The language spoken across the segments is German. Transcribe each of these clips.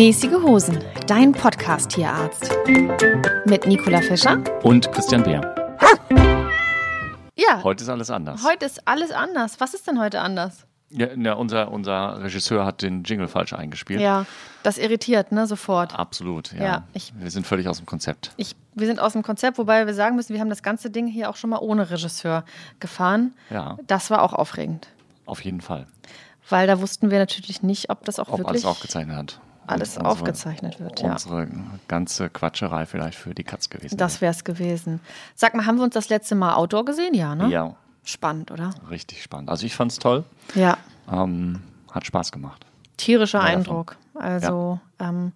Mäßige Hosen, dein Podcast-Tierarzt. Mit Nicola Fischer Und Christian Beer. Ja, Heute ist alles anders. heute ist alles anders. Was ist denn heute anders? Ja, ja, unser, unser Regisseur hat den Jingle falsch eingespielt. Ja, das irritiert, ne, sofort. Absolut, ja. Ja, ich- wir sind völlig aus dem Konzept. Ich, wir sind aus dem Konzept, wobei wir sagen müssen, wir haben das ganze Ding hier auch schon mal ohne Regisseur gefahren. Ja. Das war auch aufregend, Auf jeden Fall. weil da wussten wir natürlich nicht, ob das auch Ob wirklich alles aufgezeichnet hat. Alles unsere- aufgezeichnet wird. Ja. Unsere ganze Quatscherei vielleicht für die Katz gewesen. Das wäre es gewesen. Sag mal, haben wir uns das letzte Mal Outdoor gesehen? Ja, ne? Ja, Spannend, oder? richtig spannend. Also ich fand es toll. Ja. Ähm, hat Spaß gemacht. Tierischer Ja, davon. Eindruck. Also ähm,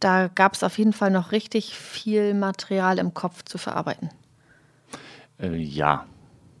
da gab es auf jeden Fall noch richtig viel Material im Kopf zu verarbeiten. Äh, ja,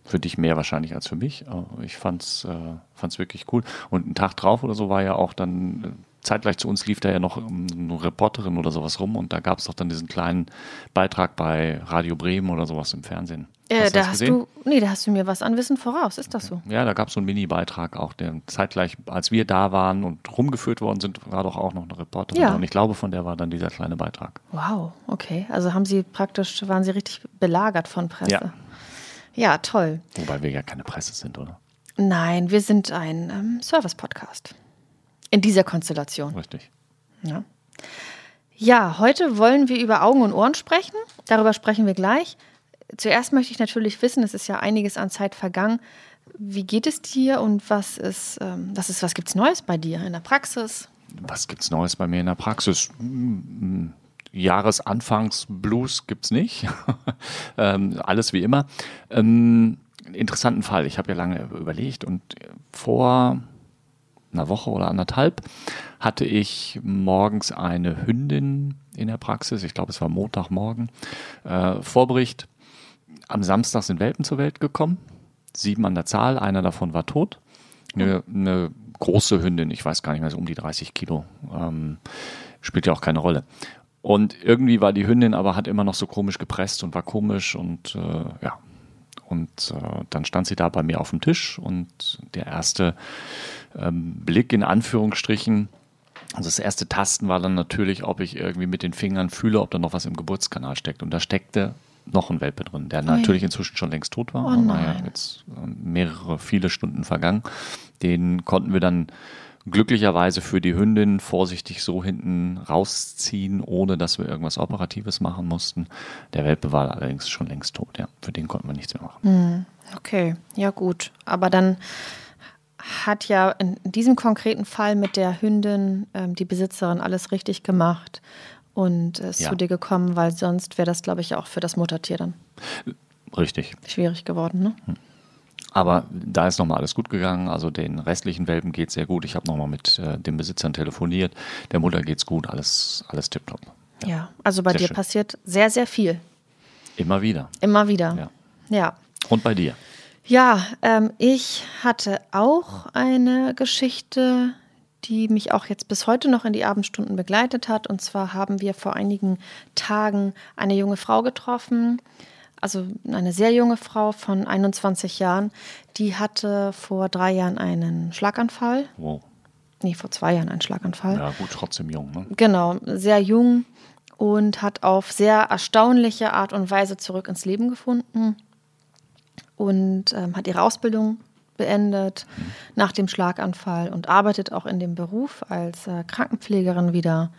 für dich mehr wahrscheinlich als für mich. Aber ich fand's, äh, fand's wirklich cool. Und einen Tag drauf oder so war ja auch dann, äh, zeitgleich zu uns lief da ja noch ähm, eine Reporterin oder sowas rum und da gab es doch dann diesen kleinen Beitrag bei Radio Bremen oder sowas im Fernsehen. Äh, hast da hast gesehen? du, nee, da hast du mir was an Wissen voraus. Ist das so? Ja, da gab es so einen Mini-Beitrag auch, der zeitgleich, als wir da waren und rumgeführt worden sind, war doch auch noch eine Reporterin. Ja. Und ich glaube, von der war dann dieser kleine Beitrag. Wow, okay. Also haben Sie praktisch, waren Sie richtig belagert von Presse. Ja. Ja, toll. Wobei wir ja keine Presse sind, oder? Nein, wir sind ein ähm, Service-Podcast. In dieser Konstellation. Richtig. Ja. ja, heute wollen wir über Augen und Ohren sprechen. Darüber sprechen wir gleich. Zuerst möchte ich natürlich wissen, es ist ja einiges an Zeit vergangen. Wie geht es dir und was ist, ähm, was ist, was gibt's Neues bei dir in der Praxis? Was gibt's Neues bei mir in der Praxis? Hm, Jahresanfangs-Blues gibt's nicht. ähm, alles wie immer. Ähm, interessanten Fall. Ich habe ja lange überlegt und vor einer Woche oder anderthalb hatte ich morgens eine Hündin in der Praxis. Ich glaube, es war Montagmorgen. Äh, Vorbericht. Am Samstag sind Welpen zur Welt gekommen. Sieben an der Zahl. Einer davon war tot. Eine, eine große Hündin, ich weiß gar nicht mehr, so um die 30 Kilo. Ähm, spielt ja auch keine Rolle. Und irgendwie war die Hündin aber hat immer noch so komisch gepresst und war komisch und äh, ja. Und äh, dann stand sie da bei mir auf dem Tisch und der erste ähm, Blick in Anführungsstrichen, also das erste Tasten war dann natürlich, ob ich irgendwie mit den Fingern fühle, ob da noch was im Geburtskanal steckt. Und da steckte noch ein Welpe drin, der natürlich inzwischen schon längst tot war. Oh Aber naja, jetzt ähm, mehrere, viele Stunden vergangen. Den konnten wir dann glücklicherweise für die Hündin vorsichtig so hinten rausziehen, ohne dass wir irgendwas Operatives machen mussten. Der Welpe war allerdings schon längst tot, ja. Für den konnten wir nichts mehr machen. Okay, ja gut. Aber dann hat ja in diesem konkreten Fall mit der Hündin ähm, die Besitzerin alles richtig gemacht und ist Ja. zu dir gekommen, weil sonst wäre das, glaube ich, auch für das Muttertier dann Richtig. schwierig geworden. Ne? Aber da ist nochmal alles gut gegangen. Also den restlichen Welpen geht sehr gut. Ich habe nochmal mit äh, den Besitzern telefoniert. Der Mutter geht's gut. Alles, alles tipptopp. Ja, also bei Sehr dir schön. passiert sehr, sehr viel. Immer wieder. Immer wieder. Ja. Ja. Und bei dir? Ja, ähm, ich hatte auch eine Geschichte, die mich auch jetzt bis heute noch in die Abendstunden begleitet hat. Und zwar haben wir vor einigen Tagen eine junge Frau getroffen, also eine sehr junge Frau von 21 Jahren, die hatte vor drei Jahren einen Schlaganfall. Wow. Nee, vor zwei Jahren einen Schlaganfall. Ja, gut, trotzdem jung. Ne? Genau, sehr jung und hat auf sehr erstaunliche Art und Weise zurück ins Leben gefunden und ähm, hat ihre Ausbildung beendet nach dem Schlaganfall und arbeitet auch in dem Beruf als äh, Krankenpflegerin wieder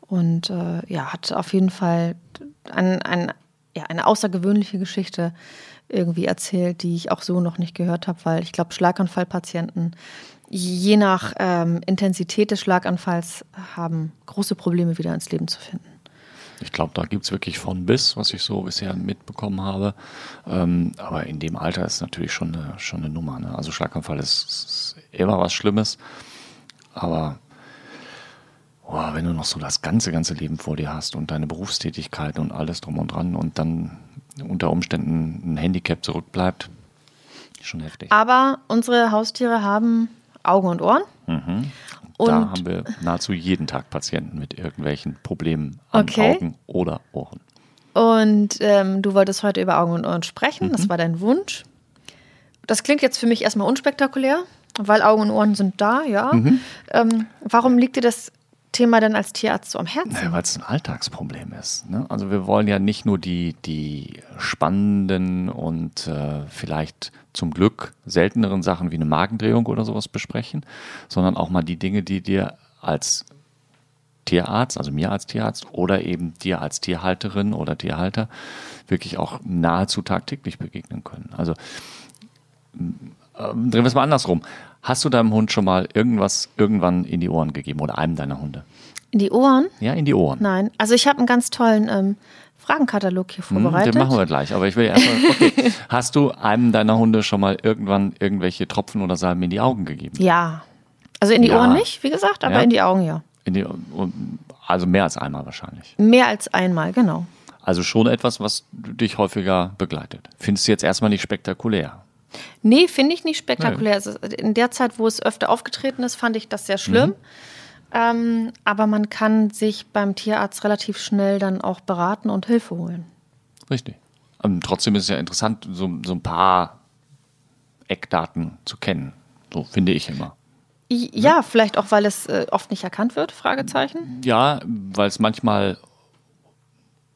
und äh, ja, hat auf jeden Fall ein, ein, ja, eine außergewöhnliche Geschichte irgendwie erzählt, die ich auch so noch nicht gehört habe, weil ich glaube, Schlaganfallpatienten je nach ähm, Intensität des Schlaganfalls haben große Probleme wieder ins Leben zu finden. Ich glaube, da gibt es wirklich von bis, was ich so bisher mitbekommen habe. Ähm, aber in dem Alter ist natürlich schon eine, schon eine Nummer. Ne? Also Schlaganfall ist, ist immer was Schlimmes. Aber oh, wenn du noch so das ganze, ganze Leben vor dir hast und deine Berufstätigkeit und alles drum und dran und dann unter Umständen ein Handicap zurückbleibt, schon heftig. Aber unsere Haustiere haben Augen und Ohren. Mhm. Und da haben wir nahezu jeden Tag Patienten mit irgendwelchen Problemen an Okay. Augen oder Ohren. Und ähm, du wolltest heute über Augen und Ohren sprechen. Das war dein Wunsch. Das klingt jetzt für mich erstmal unspektakulär, weil Augen und Ohren sind da, ja. Ähm, warum liegt dir das Thema denn als Tierarzt so am Herzen? Naja, weil es ein Alltagsproblem ist. Ne? Also wir wollen ja nicht nur die, die spannenden und äh, vielleicht zum Glück selteneren Sachen wie eine Magendrehung oder sowas besprechen, sondern auch mal die Dinge, die dir als Tierarzt, also mir als Tierarzt oder eben dir als Tierhalterin oder Tierhalter wirklich auch nahezu tagtäglich begegnen können. Also ähm, drehen wir es mal andersrum. Hast du deinem Hund schon mal irgendwas irgendwann in die Ohren gegeben oder einem deiner Hunde? In die Ohren? Ja, in die Ohren. Nein. Also ich habe einen ganz tollen ähm, Fragenkatalog hier Hm, vorbereitet. Den machen wir gleich. Aber ich will erstmal, okay. Hast du einem deiner Hunde schon mal irgendwann irgendwelche Tropfen oder Salben in die Augen gegeben? Ja. Also in die Ja. Ohren nicht, wie gesagt, aber Ja. in die Augen ja. In die, also mehr als einmal wahrscheinlich. Mehr als einmal, genau. Also schon etwas, was dich häufiger begleitet. Findest du jetzt erstmal nicht spektakulär? Nee, finde ich nicht spektakulär. Also in der Zeit, wo es öfter aufgetreten ist, fand ich das sehr schlimm. Ähm, aber man kann sich beim Tierarzt relativ schnell dann auch beraten und Hilfe holen. Richtig. Und trotzdem ist es ja interessant, so, so ein paar Eckdaten zu kennen. So finde ich immer. I- Ja, vielleicht auch, weil es äh, oft nicht erkannt wird, Fragezeichen. Ja, weil es manchmal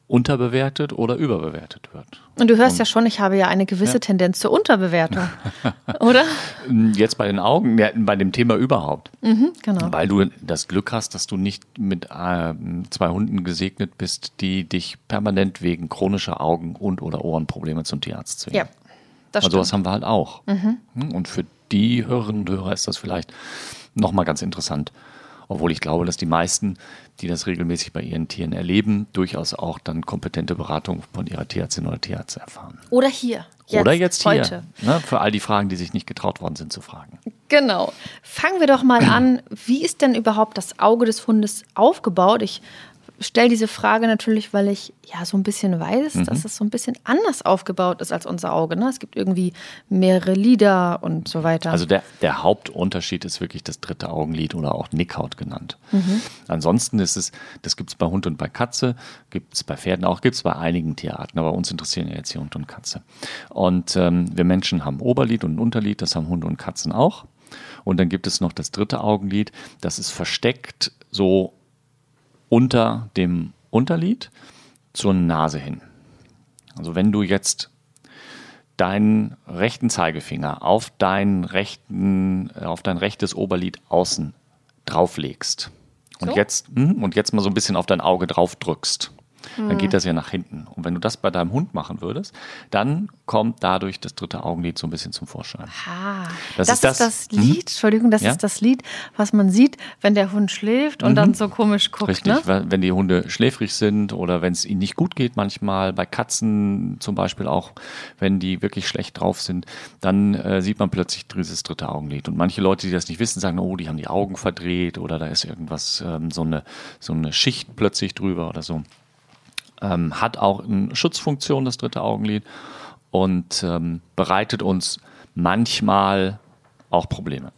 unterbewertet oder überbewertet wird. Und du hörst ja schon, ich habe ja eine gewisse Tendenz zur Unterbewertung. Oder? Jetzt bei den Augen, ja, bei dem Thema überhaupt. Mhm, genau. Weil du das Glück hast, dass du nicht mit ähm, zwei Hunden gesegnet bist, die dich permanent wegen chronischer Augen- und oder Ohrenprobleme zum Tierarzt zwingen. Ja, das also was stimmt. Mhm. haben wir halt auch. Und für die Hörerinnen und Hörer ist das vielleicht nochmal ganz interessant. Obwohl ich glaube, dass die meisten, die das regelmäßig bei ihren Tieren erleben, durchaus auch dann kompetente Beratung von ihrer Tierärztin oder Tierarzt erfahren. Oder hier. oder jetzt hier. Heute. Ne, für all die Fragen, die sich nicht getraut worden sind zu fragen. Genau. Fangen wir doch mal an. Wie ist denn überhaupt das Auge des Hundes aufgebaut? Ich stelle diese Frage natürlich, weil ich ja so ein bisschen weiß, Mhm. dass es so ein bisschen anders aufgebaut ist als unser Auge. Ne? Es gibt irgendwie mehrere Lider und so weiter. Also der, der Hauptunterschied ist wirklich das dritte Augenlid oder auch Nickhaut genannt. Mhm. Ansonsten ist es, das gibt es bei Hund und bei Katze, gibt es bei Pferden auch, gibt es bei einigen Tierarten, aber uns interessieren ja jetzt hier Hund und Katze. Und ähm, wir Menschen haben Oberlid und Unterlid, das haben Hunde und Katzen auch. Und dann gibt es noch das dritte Augenlid, das ist versteckt so unter dem Unterlid zur Nase hin. Also wenn du jetzt deinen rechten Zeigefinger auf dein, rechten, äh, auf dein rechtes Oberlid außen drauflegst und, So? jetzt, hm, und jetzt mal so ein bisschen auf dein Auge drauf drückst, dann geht das ja nach hinten. Und wenn du das bei deinem Hund machen würdest, dann kommt dadurch das dritte Augenlid so ein bisschen zum Vorschein. Ah, Das das, ist das- das Lied, Entschuldigung, das Ja? ist das Lied, was man sieht, wenn der Hund schläft und dann so komisch guckt. Richtig, Ne? wenn die Hunde schläfrig sind oder wenn es ihnen nicht gut geht manchmal, bei Katzen zum Beispiel auch, wenn die wirklich schlecht drauf sind, dann äh, sieht man plötzlich dieses dritte Augenlid. Und manche Leute, die das nicht wissen, sagen, oh, die haben die Augen verdreht oder da ist irgendwas, ähm, so, eine, so eine Schicht plötzlich drüber oder so. Ähm, hat auch eine Schutzfunktion, das dritte Augenlid, und ähm, bereitet uns manchmal auch Probleme.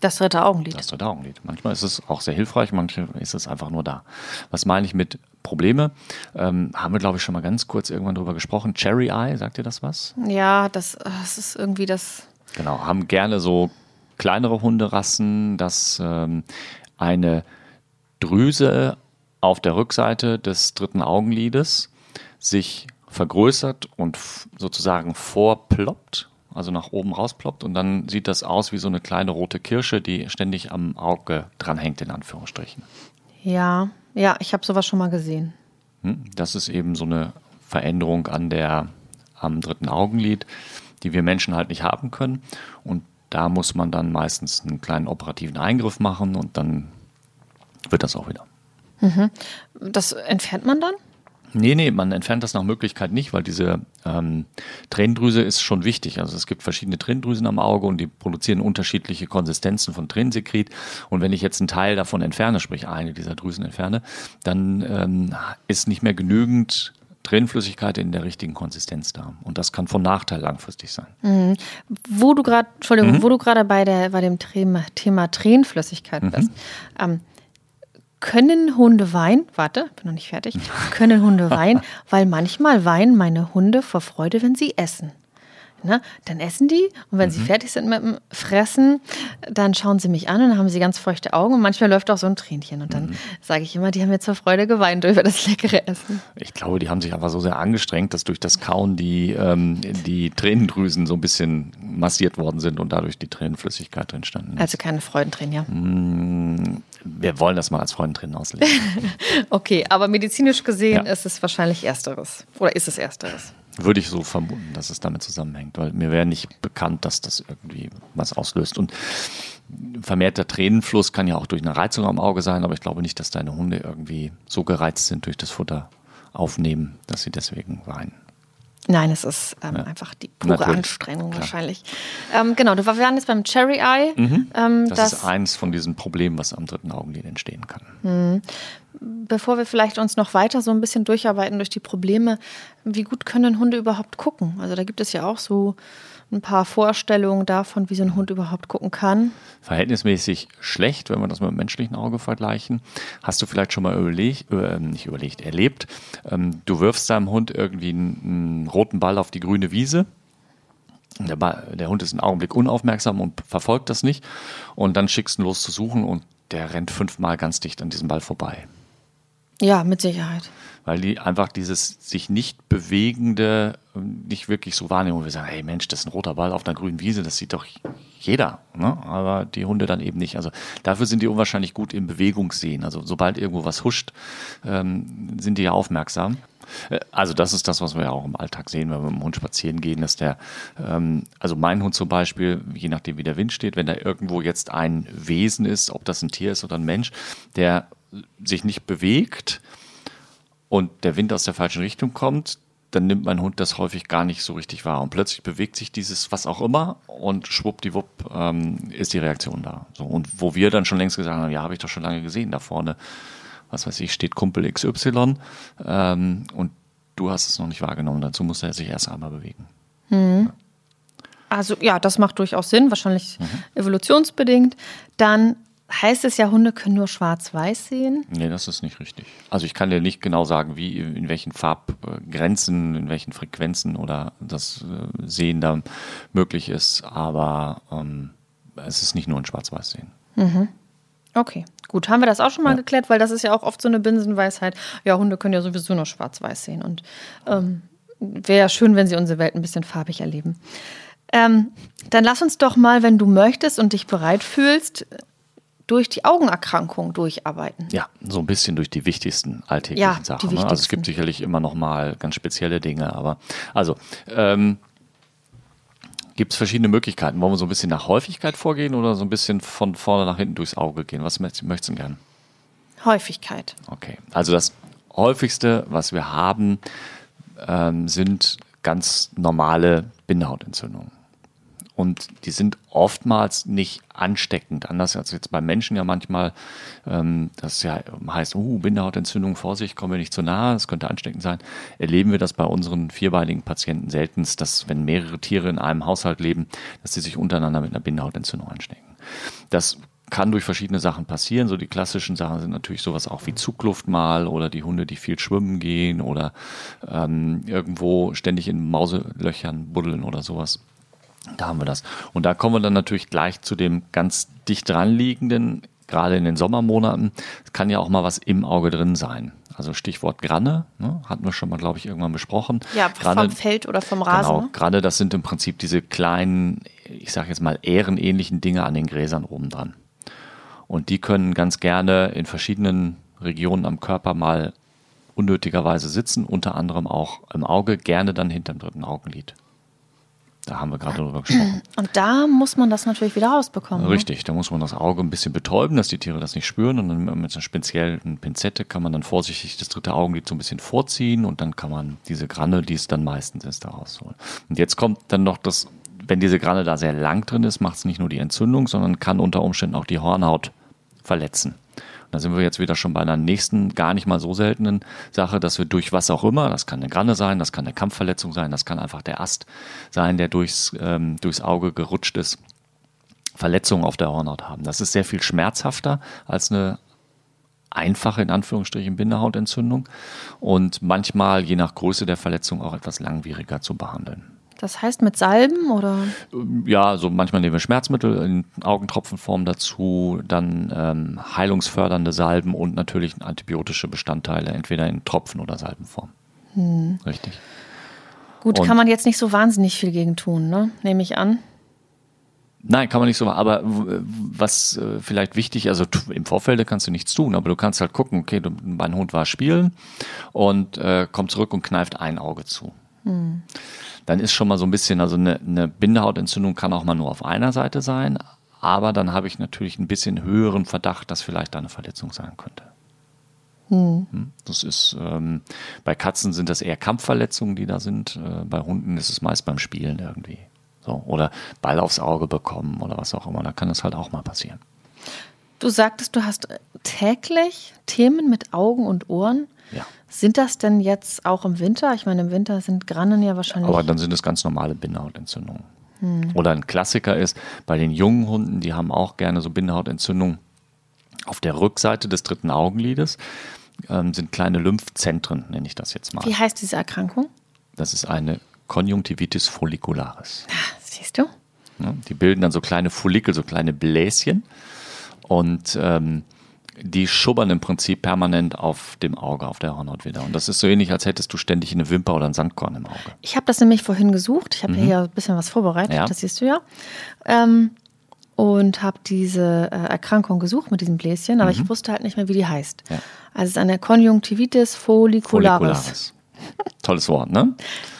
Das dritte Augenlid. Das dritte Augenlid. Manchmal ist es auch sehr hilfreich, manchmal ist es einfach nur da. Was meine ich mit Probleme? Ähm, haben wir, glaube ich, schon mal ganz kurz irgendwann drüber gesprochen. Cherry Eye, sagt ihr das was? Ja, das, das ist irgendwie das. Genau, haben gerne so kleinere Hunderassen, dass ähm, eine Drüse auf der Rückseite des dritten Augenlides sich vergrößert und sozusagen vorploppt, also nach oben rausploppt und dann sieht das aus wie so eine kleine rote Kirsche, die ständig am Auge dranhängt, in Anführungsstrichen. Ja, ja, ich habe sowas schon mal gesehen. Hm? Das ist eben so eine Veränderung an der, am dritten Augenlid, die wir Menschen halt nicht haben können. Und da muss man dann meistens einen kleinen operativen Eingriff machen und dann wird das auch wieder. Das entfernt man dann? Nee, nee, man entfernt das nach Möglichkeit nicht, weil diese ähm, Tränendrüse ist schon wichtig. Also es gibt verschiedene Tränendrüsen am Auge und die produzieren unterschiedliche Konsistenzen von Tränensekret. Und wenn ich jetzt einen Teil davon entferne, sprich eine dieser Drüsen entferne, dann ähm, ist nicht mehr genügend Tränenflüssigkeit in der richtigen Konsistenz da. Und das kann von Nachteil langfristig sein. Mhm. Wo du gerade, Entschuldigung, mhm. wo du gerade bei, bei dem Thema, Thema Tränenflüssigkeit mhm. bist. Ähm, können Hunde weinen? Warte, bin noch nicht fertig. Können Hunde weinen? Weil manchmal weinen meine Hunde vor Freude, wenn sie essen. Ne? Dann essen die und wenn mhm. sie fertig sind mit dem Fressen, dann schauen sie mich an und dann haben sie ganz feuchte Augen und manchmal läuft auch so ein Tränchen. Und dann mhm. sage ich immer, die haben jetzt vor Freude geweint über das leckere Essen. Ich glaube, die haben sich einfach so sehr angestrengt, dass durch das Kauen die, ähm, die Tränendrüsen so ein bisschen massiert worden sind und dadurch die Tränenflüssigkeit entstanden ist. Also keine Freudentränen, ja. Mm, wir wollen das mal als Freudentränen auslegen. okay, aber medizinisch gesehen ja. ist es wahrscheinlich Ersteres. Oder ist es Ersteres? Würde ich so vermuten, dass es damit zusammenhängt, weil mir wäre nicht bekannt, dass das irgendwie was auslöst. Und vermehrter Tränenfluss kann ja auch durch eine Reizung am Auge sein, aber ich glaube nicht, dass deine Hunde irgendwie so gereizt sind durch das Futter aufnehmen, dass sie deswegen weinen. Nein, es ist ähm, ja. einfach die pure Natürlich. Anstrengung Klar. wahrscheinlich. Ähm, genau, wir waren jetzt beim Cherry Eye. Mhm. Ähm, das, das, ist eins von diesen Problemen, was am dritten Augenlid entstehen kann. Mhm bevor wir vielleicht uns noch weiter so ein bisschen durcharbeiten durch die Probleme, wie gut können Hunde überhaupt gucken? Also da gibt es ja auch so ein paar Vorstellungen davon, wie so ein Hund überhaupt gucken kann. Verhältnismäßig schlecht, wenn wir das mit dem menschlichen Auge vergleichen. Hast du vielleicht schon mal überlegt, äh, nicht überlegt, erlebt, ähm, du wirfst deinem Hund irgendwie einen, einen roten Ball auf die grüne Wiese. Der, Ball, der, Hund ist einen Augenblick unaufmerksam und verfolgt das nicht. Und dann schickst du ihn los zu suchen und der rennt fünfmal ganz dicht an diesem Ball vorbei. Ja, mit Sicherheit. Weil die einfach dieses sich nicht bewegende nicht wirklich so wahrnehmen. Und wir sagen, hey Mensch, das ist ein roter Ball auf einer grünen Wiese, das sieht doch jeder. Ne? Aber die Hunde dann eben nicht. Also dafür sind die unwahrscheinlich gut im Bewegungssehen. Also sobald irgendwo was huscht, ähm, sind die ja aufmerksam. Äh, also das ist das, was wir ja auch im Alltag sehen, wenn wir mit dem Hund spazieren gehen, dass der, ähm, also mein Hund zum Beispiel, je nachdem wie der Wind steht, wenn da irgendwo jetzt ein Wesen ist, ob das ein Tier ist oder ein Mensch, der sich nicht bewegt und der Wind aus der falschen Richtung kommt, dann nimmt mein Hund das häufig gar nicht so richtig wahr. Und plötzlich bewegt sich dieses was auch immer und schwuppdiwupp ähm, ist die Reaktion da. So, und wo wir dann schon längst gesagt haben, ja, habe ich doch schon lange gesehen, da vorne, was weiß ich, steht Kumpel XY ähm, und du hast es noch nicht wahrgenommen. Dazu muss er sich erst einmal bewegen. Mhm. Also ja, das macht durchaus Sinn, wahrscheinlich mhm. evolutionsbedingt. Dann heißt es ja, Hunde können nur schwarz-weiß sehen? Nee, das ist nicht richtig. Also ich kann dir nicht genau sagen, wie, in welchen Farbgrenzen, in welchen Frequenzen oder das äh, Sehen da möglich ist, aber ähm, es ist nicht nur ein schwarz-weiß sehen. Mhm. Okay, gut. Haben wir das auch schon mal ja. geklärt, weil das ist ja auch oft so eine Binsenweisheit. Ja, Hunde können ja sowieso nur schwarz-weiß sehen und ähm, wäre ja schön, wenn sie unsere Welt ein bisschen farbig erleben. Ähm, dann lass uns doch mal, wenn du möchtest und dich bereit fühlst, durch die Augenerkrankung durcharbeiten. Ja, so ein bisschen durch die wichtigsten alltäglichen ja, Sachen. Ne? Also es gibt sicherlich immer noch mal ganz spezielle Dinge, aber also ähm, gibt es verschiedene Möglichkeiten. Wollen wir so ein bisschen nach Häufigkeit vorgehen oder so ein bisschen von vorne nach hinten durchs Auge gehen? Was möchtest du gern? Häufigkeit. Okay, also das häufigste, was wir haben, ähm, sind ganz normale Bindehautentzündungen. Und die sind oftmals nicht ansteckend, anders als jetzt beim Menschen ja manchmal, ähm, das ja heißt, uh, Bindehautentzündung, Vorsicht, kommen wir nicht zu nahe, das könnte ansteckend sein. Erleben wir das bei unseren vierbeinigen Patienten seltenst, dass wenn mehrere Tiere in einem Haushalt leben, dass sie sich untereinander mit einer Bindehautentzündung anstecken. Das kann durch verschiedene Sachen passieren. So die klassischen Sachen sind natürlich sowas auch wie Zugluft mal oder die Hunde, die viel schwimmen gehen oder ähm, irgendwo ständig in Mauselöchern buddeln oder sowas. Da haben wir das. Und da kommen wir dann natürlich gleich zu dem ganz dicht dran liegenden, gerade in den Sommermonaten. Es kann ja auch mal was im Auge drin sein. Also Stichwort Granne, ne, hatten wir schon mal, glaube ich, irgendwann besprochen. Ja, Granne, vom Feld oder vom Rasen. Genau, ne? Granne, das sind im Prinzip diese kleinen, ich sage jetzt mal, ehrenähnlichen Dinge an den Gräsern oben dran. Und die können ganz gerne in verschiedenen Regionen am Körper mal unnötigerweise sitzen, unter anderem auch im Auge, gerne dann hinterm dritten Augenlid. Da haben wir gerade drüber gesprochen. Und da muss man das natürlich wieder rausbekommen. ne? Richtig, da muss man das Auge ein bisschen betäuben, dass die Tiere das nicht spüren. Und dann mit einer speziellen Pinzette kann man dann vorsichtig das dritte Augenlid so ein bisschen vorziehen und dann kann man diese Granne, die es dann meistens ist, da rausholen. Und jetzt kommt dann noch das, wenn diese Granne da sehr lang drin ist, macht es nicht nur die Entzündung, sondern kann unter Umständen auch die Hornhaut verletzen. Da sind wir jetzt wieder schon bei einer nächsten, gar nicht mal so seltenen Sache, dass wir durch was auch immer, das kann eine Granne sein, das kann eine Kampfverletzung sein, das kann einfach der Ast sein, der durchs, ähm, durchs Auge gerutscht ist, Verletzungen auf der Hornhaut haben. Das ist sehr viel schmerzhafter als eine einfache, in Anführungsstrichen, Bindehautentzündung und manchmal, je nach Größe der Verletzung, auch etwas langwieriger zu behandeln. Das heißt mit Salben oder? Ja, also manchmal nehmen wir Schmerzmittel in Augentropfenform dazu, dann ähm, heilungsfördernde Salben und natürlich antibiotische Bestandteile, entweder in Tropfen- oder Salbenform. Richtig. Gut, Und- kann man jetzt nicht so wahnsinnig viel gegen tun, ne? Nehme ich an. Nein, kann man nicht so machen. Aber was äh, vielleicht wichtig, also im Vorfeld kannst du nichts tun, aber du kannst halt gucken, okay, du, mein Hund war spielen und äh, kommt zurück und kneift ein Auge zu. Dann ist schon mal so ein bisschen, also eine, eine Bindehautentzündung kann auch mal nur auf einer Seite sein, aber dann habe ich natürlich ein bisschen höheren Verdacht, dass vielleicht da eine Verletzung sein könnte. Hm, Das ist, ähm, bei Katzen sind das eher Kampfverletzungen, die da sind. Äh, bei Hunden ist es meist beim Spielen irgendwie. So, oder Ball aufs Auge bekommen oder was auch immer. Da kann das halt auch mal passieren. Du sagtest, du hast täglich Themen mit Augen und Ohren. Ja. Sind das denn jetzt auch im Winter? Ich meine, im Winter sind Grannen ja wahrscheinlich. Aber dann sind es ganz normale Bindehautentzündungen. Oder ein Klassiker ist, bei den jungen Hunden, die haben auch gerne so Bindehautentzündungen. Auf der Rückseite des dritten Augenlides ähm, sind kleine Lymphzentren, nenne ich das jetzt mal. Wie heißt diese Erkrankung? Das ist eine Konjunktivitis follicularis. Ah, siehst du? Ne? Die bilden dann so kleine Follikel, so kleine Bläschen und ähm, die schubbern im Prinzip permanent auf dem Auge, auf der Hornhaut wieder. Und das ist so ähnlich, als hättest du ständig eine Wimper oder ein Sandkorn im Auge. Ich habe das nämlich vorhin gesucht. Ich habe hier ein bisschen was vorbereitet, Mhm. Ja. das siehst du ja. Ähm, und habe diese äh, Erkrankung gesucht mit diesem Bläschen, aber ich wusste halt nicht mehr, wie die heißt. Mhm. Ja. Also es ist eine Konjunktivitis follicularis. Follicularis. Tolles Wort, ne?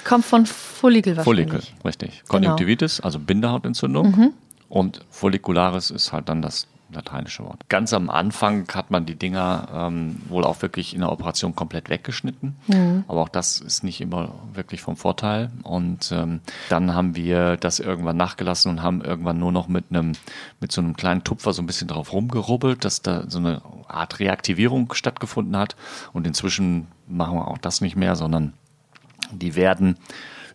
Kommt von Follikel wahrscheinlich. Follikel, richtig. Konjunktivitis, also Bindehautentzündung. Und Follicularis ist halt dann das lateinische Wort. Ganz am Anfang hat man die Dinger ähm, wohl auch wirklich in der Operation komplett weggeschnitten. Aber auch das ist nicht immer wirklich vom Vorteil. Und ähm, dann haben wir das irgendwann nachgelassen und haben irgendwann nur noch mit einem, mit so einem kleinen Tupfer so ein bisschen drauf rumgerubbelt, dass da so eine Art Reaktivierung stattgefunden hat. Und inzwischen machen wir auch das nicht mehr, sondern die werden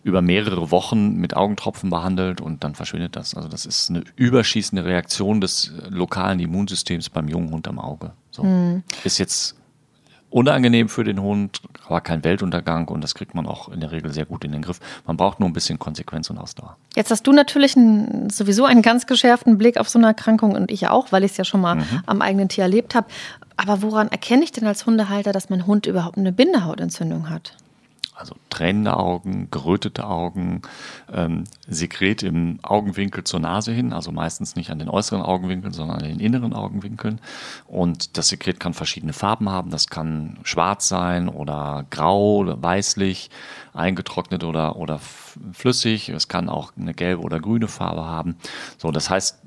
über mehrere Wochen mit Augentropfen behandelt und dann verschwindet das. Also das ist eine überschießende Reaktion des äh, lokalen Immunsystems beim jungen Hund am Auge. So. Ist jetzt unangenehm für den Hund, aber kein Weltuntergang und das kriegt man auch in der Regel sehr gut in den Griff. Man braucht nur ein bisschen Konsequenz und Ausdauer. Jetzt hast du natürlich einen, sowieso einen ganz geschärften Blick auf so eine Erkrankung und ich auch, weil ich es ja schon mal Mhm. am eigenen Tier erlebt habe. Aber woran erkenne ich denn als Hundehalter, dass mein Hund überhaupt eine Bindehautentzündung hat? Also tränende Augen, gerötete Augen, ähm, Sekret im Augenwinkel zur Nase hin, also meistens nicht an den äußeren Augenwinkeln, sondern an den inneren Augenwinkeln. Und das Sekret kann verschiedene Farben haben. Das kann schwarz sein oder grau oder weißlich, eingetrocknet oder, oder flüssig. Es kann auch eine gelbe oder grüne Farbe haben. So, das heißt,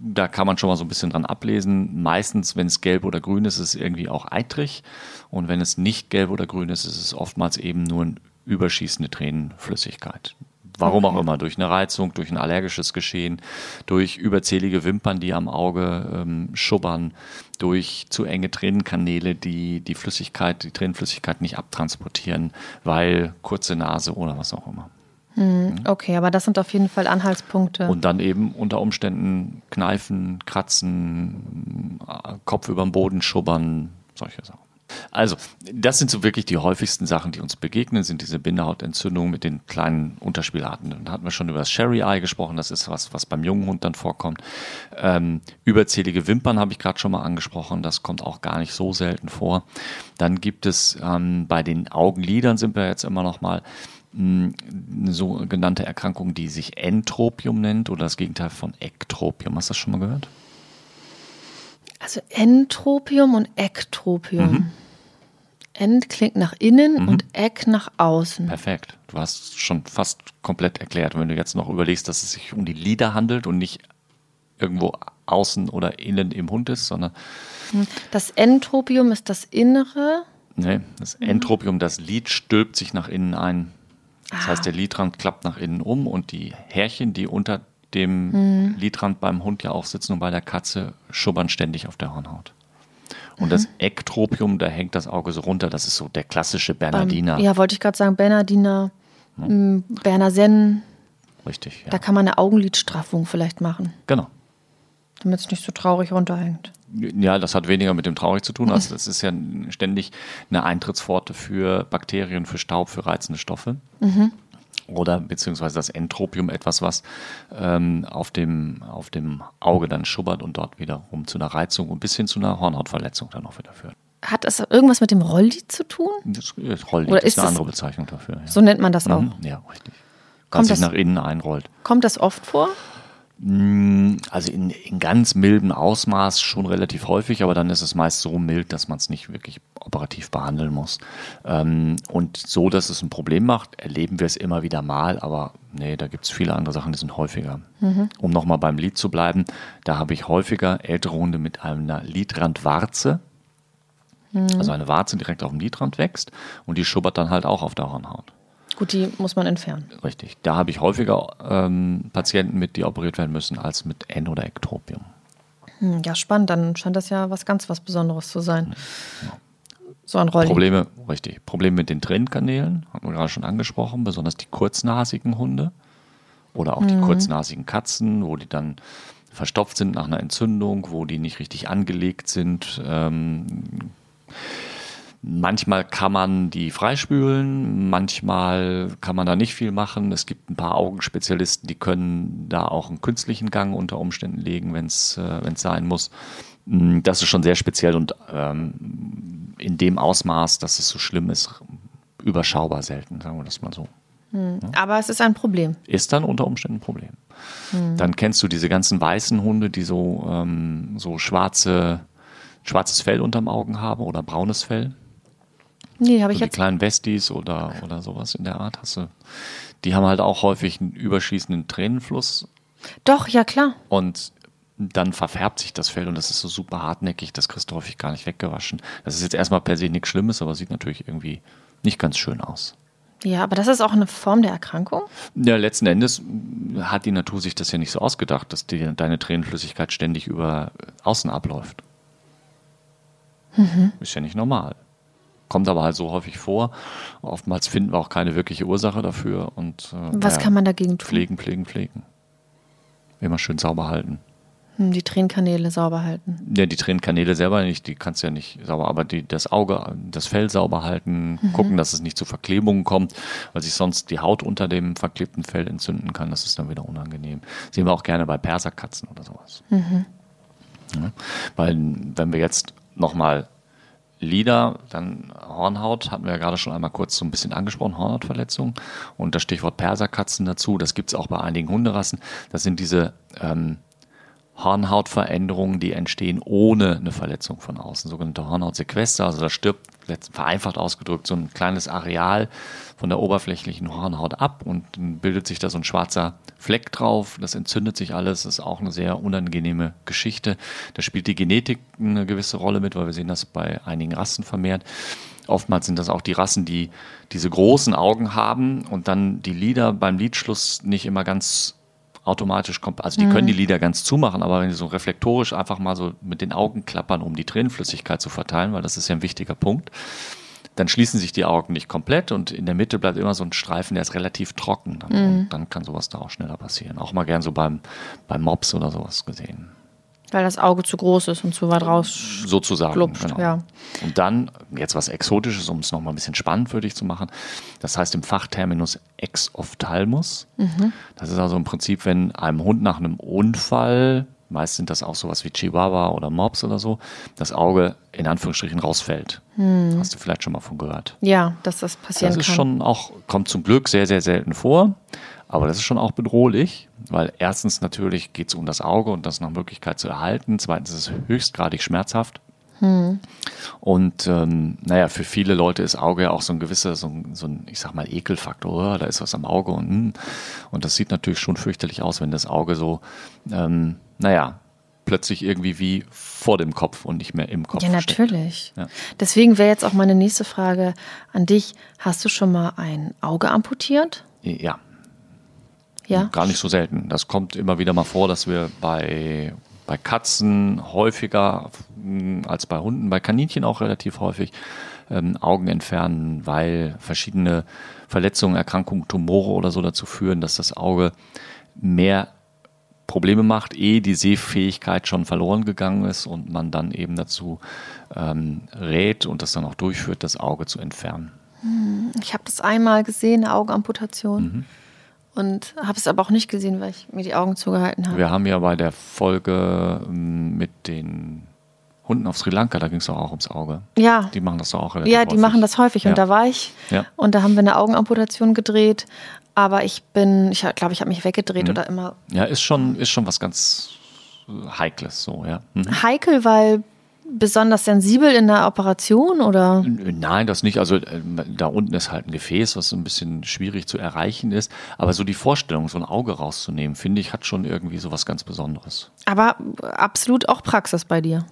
da kann man schon mal so ein bisschen dran ablesen. Meistens, wenn es gelb oder grün ist, ist es irgendwie auch eitrig. Und wenn es nicht gelb oder grün ist, ist es oftmals eben nur eine überschießende Tränenflüssigkeit. Warum auch immer, durch eine Reizung, durch ein allergisches Geschehen, durch überzählige Wimpern, die am Auge ähm, schubbern, durch zu enge Tränenkanäle, die die Flüssigkeit, die Tränenflüssigkeit nicht abtransportieren, weil kurze Nase oder was auch immer. Okay, aber das sind auf jeden Fall Anhaltspunkte. Und dann eben unter Umständen kneifen, kratzen, Kopf über den Boden schubbern, solche Sachen. Also, das sind so wirklich die häufigsten Sachen, die uns begegnen, sind diese Bindehautentzündungen mit den kleinen Unterspielarten. Da hatten wir schon über das Sherry Eye gesprochen, das ist was, was beim jungen Hund dann vorkommt. Ähm, überzählige Wimpern habe ich gerade schon mal angesprochen, das kommt auch gar nicht so selten vor. Dann gibt es ähm, bei den Augenlidern sind wir jetzt immer noch mal eine sogenannte Erkrankung, die sich Entropium nennt oder das Gegenteil von Ektropium. Hast du das schon mal gehört? also Entropium und Ektropium. Mhm. End klingt nach innen und Eck nach außen. Perfekt. Du hast schon fast komplett erklärt. Wenn du jetzt noch überlegst, dass es sich um die Lider handelt und nicht irgendwo außen oder innen im Hund ist, sondern Das Entropium ist das Innere. nee, das Entropium, das Lid stülpt sich nach innen ein. Das heißt, der Lidrand klappt nach innen um und die Härchen, die unter dem Lidrand beim Hund ja auch sitzen und bei der Katze, schubbern ständig auf der Hornhaut. Und das Ektropium, da hängt das Auge so runter. Das ist so der klassische Bernardiner. Ähm, ja, wollte ich gerade sagen, Bernardiner, m, Berner Sennen. Richtig, ja. Da kann man eine Augenlidstraffung vielleicht machen, Genau. Damit es nicht so traurig runterhängt. Ja, das hat weniger mit dem traurig zu tun. Also das ist ja ständig eine Eintrittspforte für Bakterien, für Staub, für reizende Stoffe. Oder beziehungsweise das Entropium, etwas, was ähm, auf, dem, auf dem Auge dann schubbert und dort wiederum zu einer Reizung und bis hin zu einer Hornhautverletzung dann auch wieder führt. Hat es irgendwas mit dem Rolllid zu tun? Das das Rolllid Oder ist, ist eine das- andere Bezeichnung dafür. Ja, So nennt man das auch. Mhm, ja richtig. Weil Kommt sich das- nach innen einrollt. Kommt das oft vor? Also in, in ganz mildem Ausmaß schon relativ häufig, aber dann ist es meist so mild, dass man es nicht wirklich operativ behandeln muss. Ähm, und so, dass es ein Problem macht, erleben wir es immer wieder mal, aber nee, da gibt es viele andere Sachen, die sind häufiger. Um nochmal beim Lied zu bleiben, da habe ich häufiger ältere Hunde mit einer Lidrandwarze, also eine Warze direkt auf dem Lidrand wächst und die schubbert dann halt auch auf der Hornhaut. Gut, die muss man entfernen. Richtig. Da habe ich häufiger ähm, Patienten mit, die operiert werden müssen, als mit N- oder Ektropium. Hm, ja, spannend. Dann scheint das ja was ganz was Besonderes zu sein. So ein Rolllid. Probleme, richtig. Probleme mit den Tränenkanälen, hatten wir gerade schon angesprochen, besonders die kurznasigen Hunde oder auch die kurznasigen Katzen, wo die dann verstopft sind nach einer Entzündung, wo die nicht richtig angelegt sind. Ähm, manchmal kann man die freispülen, manchmal kann man da nicht viel machen. Es gibt ein paar Augenspezialisten, die können da auch einen künstlichen Gang unter Umständen legen, wenn es äh, wenn's sein muss. Mm, Das ist schon sehr speziell und ähm, in dem Ausmaß, dass es so schlimm ist, überschaubar selten, sagen wir das mal so. Aber es ist ein Problem. Ist dann unter Umständen ein Problem. Dann kennst du diese ganzen weißen Hunde, die so, ähm, so schwarze, schwarzes Fell unterm Augen haben oder braunes Fell. Nee, habe ich So die jetzt. kleinen Westies oder, oder sowas in der Art hast du. Die haben halt auch häufig einen überschießenden Tränenfluss Doch, ja klar. und dann verfärbt sich das Fell und das ist so super hartnäckig, das kriegst du häufig gar nicht weggewaschen. Das ist jetzt erstmal per se nichts Schlimmes, aber sieht natürlich irgendwie nicht ganz schön aus. Ja, aber das ist auch eine Form der Erkrankung. Ja, letzten Endes hat die Natur sich das ja nicht so ausgedacht, dass die, deine Tränenflüssigkeit ständig über außen abläuft. Ist ja nicht normal. Kommt aber halt so häufig vor. Oftmals finden wir auch keine wirkliche Ursache dafür. Und, äh, Was naja, kann man dagegen tun? Pflegen, pflegen, pflegen. Immer schön sauber halten. Hm, Die Tränenkanäle sauber halten. Ja, die Tränenkanäle selber nicht, die kannst du ja nicht sauber, aber die, das Auge, das Fell sauber halten, gucken, dass es nicht zu Verklebungen kommt, weil sich sonst die Haut unter dem verklebten Fell entzünden kann. Das ist dann wieder unangenehm. Sehen wir auch gerne bei Perserkatzen oder sowas. Ja, weil, wenn wir jetzt nochmal Lieder, dann Hornhaut, hatten wir ja gerade schon einmal kurz so ein bisschen angesprochen, Hornhautverletzung. Und das Stichwort Perserkatzen dazu, das gibt es auch bei einigen Hunderassen. Das sind diese ähm, Hornhautveränderungen, die entstehen ohne eine Verletzung von außen, sogenannte Hornhautsequester. Also da stirbt vereinfacht ausgedrückt so ein kleines Areal von der oberflächlichen Hornhaut ab und dann bildet sich da so ein schwarzer Fleck drauf. Das entzündet sich alles. Das ist auch eine sehr unangenehme Geschichte. Da spielt die Genetik eine gewisse Rolle mit, weil wir sehen das bei einigen Rassen vermehrt. Oftmals sind das auch die Rassen, die diese großen Augen haben und dann die Lider beim Lidschluss nicht immer ganz automatisch kommt. Also die können die Lider ganz zumachen, aber wenn die so reflektorisch einfach mal so mit den Augen klappern, um die Tränenflüssigkeit zu verteilen, weil das ist ja ein wichtiger Punkt, dann schließen sich die Augen nicht komplett und in der Mitte bleibt immer so ein Streifen, der ist relativ trocken. Dann, und dann kann sowas da auch schneller passieren. Auch mal gern so beim, beim Mops oder sowas gesehen. Weil das Auge zu groß ist und zu weit raus. Sozusagen. Glupscht, genau. ja. Und dann, jetzt was Exotisches, um es nochmal ein bisschen spannend für dich zu machen. Das heißt im Fachterminus Exophthalmus. Das ist also im Prinzip, wenn einem Hund nach einem Unfall, meist sind das auch sowas wie Chihuahua oder Mops oder so, das Auge in Anführungsstrichen rausfällt. Hast du vielleicht schon mal von gehört. Ja, dass das passieren Das ist kann. schon auch, kommt zum Glück sehr, sehr selten vor. Aber das ist schon auch bedrohlich, weil erstens natürlich geht es um das Auge und das nach Möglichkeit zu erhalten. Zweitens ist es höchstgradig schmerzhaft. Und ähm, naja, für viele Leute ist Auge ja auch so ein gewisser, so ein, so ein ich sag mal, Ekelfaktor. Oh, da ist was am Auge und, hm. und das sieht natürlich schon fürchterlich aus, wenn das Auge so, ähm, naja, plötzlich irgendwie wie vor dem Kopf und nicht mehr im Kopf. Ja, natürlich. Ja. Deswegen wäre jetzt auch meine nächste Frage an dich. Hast du schon mal ein Auge amputiert? Ja, Ja. Gar nicht so selten. Das kommt immer wieder mal vor, dass wir bei, bei Katzen häufiger mh, als bei Hunden, bei Kaninchen auch relativ häufig ähm, Augen entfernen, weil verschiedene Verletzungen, Erkrankungen, Tumore oder so dazu führen, dass das Auge mehr Probleme macht, ehe die Sehfähigkeit schon verloren gegangen ist und man dann eben dazu ähm, rät und das dann auch durchführt, das Auge zu entfernen. Ich habe das einmal gesehen, eine Augenamputation. Mhm. Und habe es aber auch nicht gesehen, weil ich mir die Augen zugehalten habe. Wir haben ja bei der Folge ähm, mit den Hunden auf Sri Lanka, da ging es doch auch ums Auge. Ja, Die machen das doch auch relativ ja, die häufig. machen das häufig. Ja. Und da war ich. Ja. Und da haben wir eine Augenamputation gedreht. Aber ich bin, ich glaube, ich habe mich Mhm. weggedreht oder immer Ja, ist schon, ist schon was ganz Heikles so, ja. Mhm. heikel, weil besonders sensibel in der Operation oder? Nein, das nicht. Also äh, da unten ist halt ein Gefäß, was ein bisschen schwierig zu erreichen ist. Aber so die Vorstellung, so ein Auge rauszunehmen, finde ich, hat schon irgendwie so was ganz Besonderes. Aber absolut auch Praxis bei dir.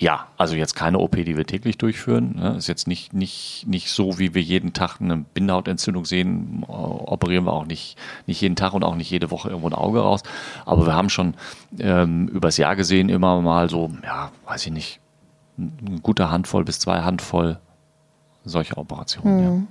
Ja, also jetzt keine OP, die wir täglich durchführen. Ne? Ist jetzt nicht, nicht, nicht so, wie wir jeden Tag eine Bindehautentzündung sehen, äh, operieren wir auch nicht, nicht jeden Tag und auch nicht jede Woche irgendwo ein Auge raus. Aber wir haben schon ähm, übers Jahr gesehen immer mal so, ja, weiß ich nicht, eine gute Handvoll bis zwei Handvoll solcher Operationen.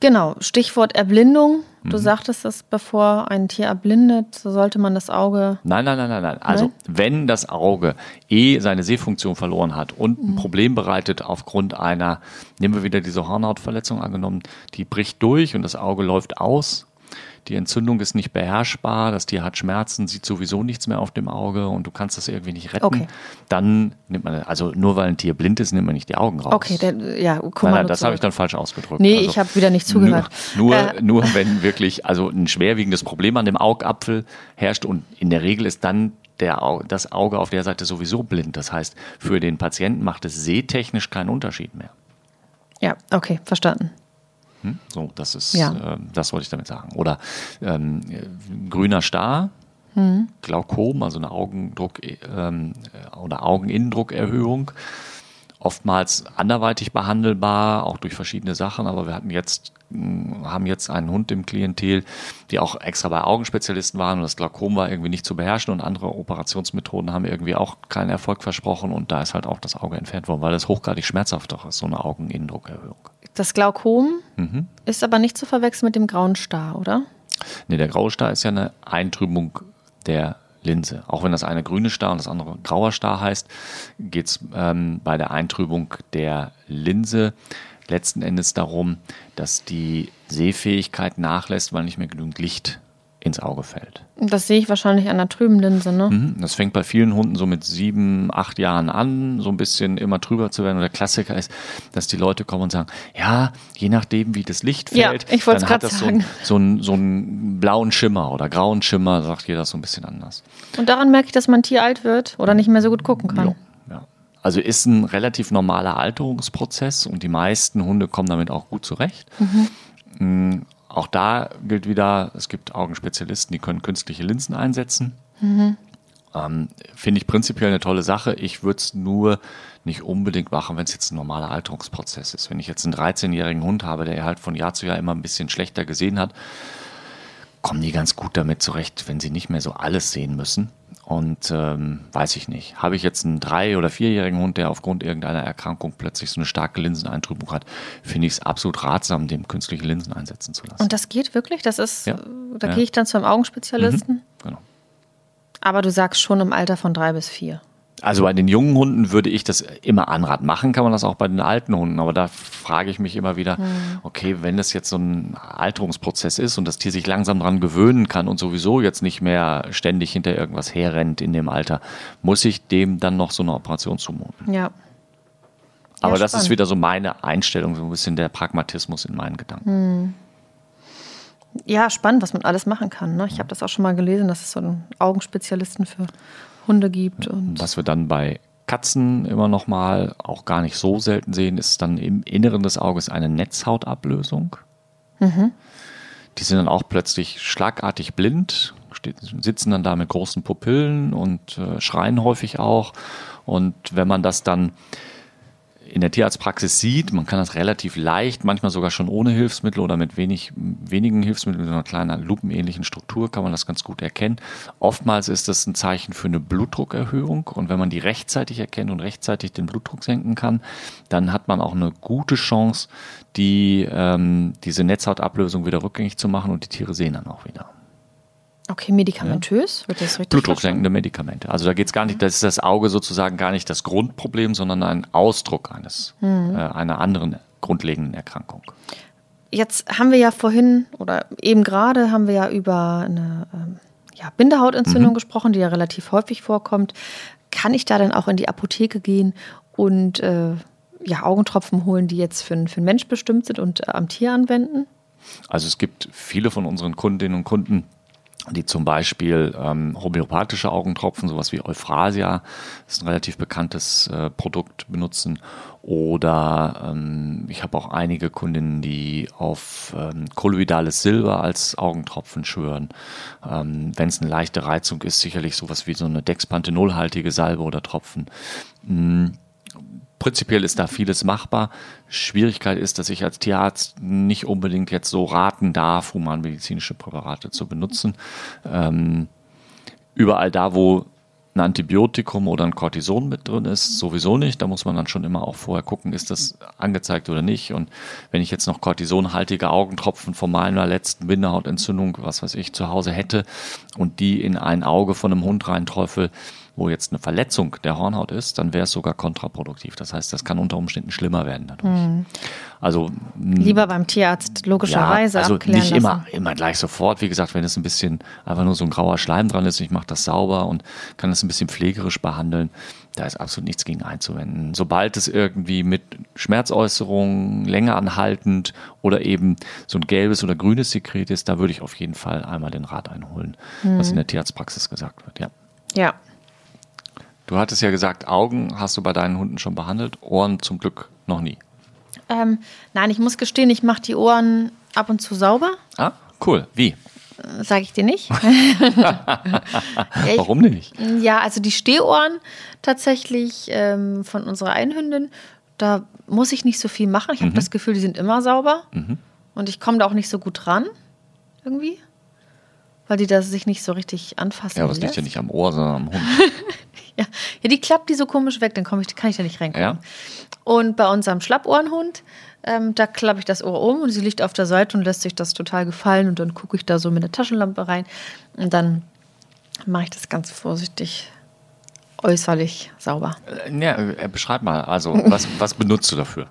Genau, Stichwort Erblindung. Du Mhm. sagtest es, bevor ein Tier erblindet, so sollte man das Auge. Nein, nein, nein, nein, nein. Also, wenn das Auge eh seine Sehfunktion verloren hat und Mhm. ein Problem bereitet aufgrund einer, nehmen wir wieder diese Hornhautverletzung angenommen, die bricht durch und das Auge läuft aus. Die Entzündung ist nicht beherrschbar, das Tier hat Schmerzen, sieht sowieso nichts mehr auf dem Auge und du kannst das irgendwie nicht retten. Okay. Dann nimmt man, also nur weil ein Tier blind ist, nimmt man nicht die Augen raus. Okay, der, ja, guck Nein, mal. nein, nur das habe ich dann falsch ausgedrückt. Nee, Also ich habe wieder nicht zugehört. Nur, nur, Äh, nur wenn wirklich also ein schwerwiegendes Problem an dem Augapfel herrscht und in der Regel ist dann der, das Auge auf der Seite sowieso blind. Das heißt, für den Patienten macht es sehtechnisch keinen Unterschied mehr. ja, okay, verstanden. Hm? So, das ist, Ja. ähm, das wollte ich damit sagen. Oder ähm, äh, grüner Star, Glaukom, also eine Augendruck ähm, äh, oder Augeninnendruckerhöhung. Oftmals anderweitig behandelbar, auch durch verschiedene Sachen, aber wir hatten jetzt, mh, haben jetzt einen Hund im Klientel, die auch extra bei Augenspezialisten waren und das Glaukom war irgendwie nicht zu beherrschen und andere Operationsmethoden haben irgendwie auch keinen Erfolg versprochen und da ist halt auch das Auge entfernt worden, weil das hochgradig schmerzhaft auch ist, so eine Augeninnendruckerhöhung. Das Glaukom Mhm. ist aber nicht zu verwechseln mit dem grauen Star, oder? Nee, der graue Star ist ja eine Eintrübung der Linse. Auch wenn das eine grüne Star und das andere grauer Star heißt, geht es ähm, bei der Eintrübung der Linse letzten Endes darum, dass die Sehfähigkeit nachlässt, weil nicht mehr genügend Licht ins Auge fällt. Das sehe ich wahrscheinlich an der trüben Linse, ne? Mhm. Das fängt bei vielen Hunden so mit sieben, acht Jahren an, so ein bisschen immer trüber zu werden. Und der Klassiker ist, dass die Leute kommen und sagen, ja, je nachdem, wie das Licht Ja, fällt, ich wollt's dann hat das so, einen- sagen. so, einen, so einen blauen Schimmer oder grauen Schimmer, sagt jeder so ein bisschen anders. Und daran merke ich, dass mein Tier alt wird oder nicht mehr so gut gucken kann. Ja, ja. Also ist ein relativ normaler Alterungsprozess und die meisten Hunde kommen damit auch gut zurecht. Mm, Auch da gilt wieder, es gibt Augenspezialisten, die können künstliche Linsen einsetzen. Ähm, Finde ich prinzipiell eine tolle Sache. Ich würde es nur nicht unbedingt machen, wenn es jetzt ein normaler Alterungsprozess ist. Wenn ich jetzt einen 13-jährigen Hund habe, der halt von Jahr zu Jahr immer ein bisschen schlechter gesehen hat, kommen die ganz gut damit zurecht, wenn sie nicht mehr so alles sehen müssen. Und ähm, weiß ich nicht. Habe ich jetzt einen drei- oder vierjährigen Hund, der aufgrund irgendeiner Erkrankung plötzlich so eine starke Linseneintrübung hat, finde ich es absolut ratsam, dem künstliche Linsen einsetzen zu lassen. Und das geht wirklich? Das ist, Ja. da Ja. gehe ich dann zum Augenspezialisten. genau. Aber du sagst schon im Alter von drei bis vier. Also bei den jungen Hunden würde ich das immer anraten. Machen kann man das auch bei den alten Hunden, aber da frage ich mich immer wieder, okay, wenn das jetzt so ein Alterungsprozess ist und das Tier sich langsam dran gewöhnen kann und sowieso jetzt nicht mehr ständig hinter irgendwas herrennt in dem Alter, muss ich dem dann noch so eine Operation zumuten? Ja. Aber das ist wieder so meine Einstellung, so ein bisschen der Pragmatismus in meinen Gedanken. Ja, spannend, was man alles machen kann. Ne? Ich habe das auch schon mal gelesen, dass es so einen Augenspezialisten für Hunde gibt. Und Was wir dann bei Katzen immer noch mal auch gar nicht so selten sehen, ist dann im Inneren des Auges eine Netzhautablösung. Die sind dann auch plötzlich schlagartig blind, sitzen dann da mit großen Pupillen und äh, schreien häufig auch. Und wenn man das dann in der Tierarztpraxis sieht, man kann das relativ leicht, manchmal sogar schon ohne Hilfsmittel oder mit wenig, wenigen Hilfsmitteln, mit einer kleinen lupenähnlichen Struktur kann man das ganz gut erkennen. Oftmals ist das ein Zeichen für eine Blutdruckerhöhung und wenn man die rechtzeitig erkennt und rechtzeitig den Blutdruck senken kann, dann hat man auch eine gute Chance, die, ähm, diese Netzhautablösung wieder rückgängig zu machen und die Tiere sehen dann auch wieder. Okay, medikamentös, ja. wird das richtig Blutdrucksenkende Medikamente. Also da geht es gar nicht, das ist das Auge sozusagen gar nicht das Grundproblem, sondern ein Ausdruck eines, mhm. äh, einer anderen grundlegenden Erkrankung. Jetzt haben wir ja vorhin oder eben gerade haben wir ja über eine ähm, ja, Bindehautentzündung mhm. gesprochen, die ja relativ häufig vorkommt. Kann ich da dann auch in die Apotheke gehen und äh, ja, Augentropfen holen, die jetzt für, für einen Mensch bestimmt sind und äh, am Tier anwenden? Also es gibt viele von unseren Kundinnen und Kunden, die zum Beispiel ähm, homöopathische Augentropfen, sowas wie Euphrasia, ist ein relativ bekanntes äh, Produkt, benutzen. Oder ähm, ich habe auch einige Kundinnen, die auf ähm, kolloidales Silber als Augentropfen schwören. Ähm, Wenn es eine leichte Reizung ist, sicherlich sowas wie so eine Dexpanthenolhaltige Salbe oder Tropfen. Mhm prinzipiell ist da vieles machbar. Schwierigkeit ist, dass ich als Tierarzt nicht unbedingt jetzt so raten darf, humanmedizinische Präparate zu benutzen. Ähm, überall da, wo ein Antibiotikum oder ein Cortison mit drin ist, sowieso nicht. Da muss man dann schon immer auch vorher gucken, ist das angezeigt oder nicht. Und wenn ich jetzt noch cortisonhaltige Augentropfen von meiner letzten Bindehautentzündung, was weiß ich, zu Hause hätte und die in ein Auge von einem Hund reinträufel, wo jetzt eine Verletzung der Hornhaut ist, dann wäre es sogar kontraproduktiv. Das heißt, das kann unter Umständen schlimmer werden dadurch. Mhm. Also lieber beim Tierarzt logischerweise ja, also nicht immer immer gleich sofort. Wie gesagt, wenn es ein bisschen einfach nur so ein grauer Schleim dran ist, ich mache das sauber und kann das ein bisschen pflegerisch behandeln, da ist absolut nichts gegen einzuwenden. Sobald es irgendwie mit Schmerzäußerungen länger anhaltend oder eben so ein gelbes oder grünes Sekret ist, da würde ich auf jeden Fall einmal den Rat einholen, mhm. was in der Tierarztpraxis gesagt wird. Ja. Ja, Du hattest ja gesagt, Augen hast du bei deinen Hunden schon behandelt, Ohren zum Glück noch nie. Ähm, nein, ich muss gestehen, ich mache die Ohren ab und zu sauber. Ah, cool. Wie? Äh, Sage ich dir nicht. Warum nicht? Ja, also die Stehohren tatsächlich ähm, von unserer Einhündin, da muss ich nicht so viel machen. Ich habe mhm. das Gefühl, die sind immer sauber. Mhm. Und ich komme da auch nicht so gut ran. Irgendwie. Weil die da sich nicht so richtig anfassen. Ja, aber es liegt ja nicht am Ohr, sondern am Hund. Ja. ja, die klappt die so komisch weg, dann komm ich, kann ich da nicht reinkommen. Ja. Und bei unserem Schlappohrenhund, ähm, da klappe ich das Ohr um und sie liegt auf der Seite und lässt sich das total gefallen und dann gucke ich da so mit der Taschenlampe rein und dann mache ich das ganz vorsichtig äußerlich sauber. Äh, ja, äh, beschreib mal, also was, was benutzt du dafür?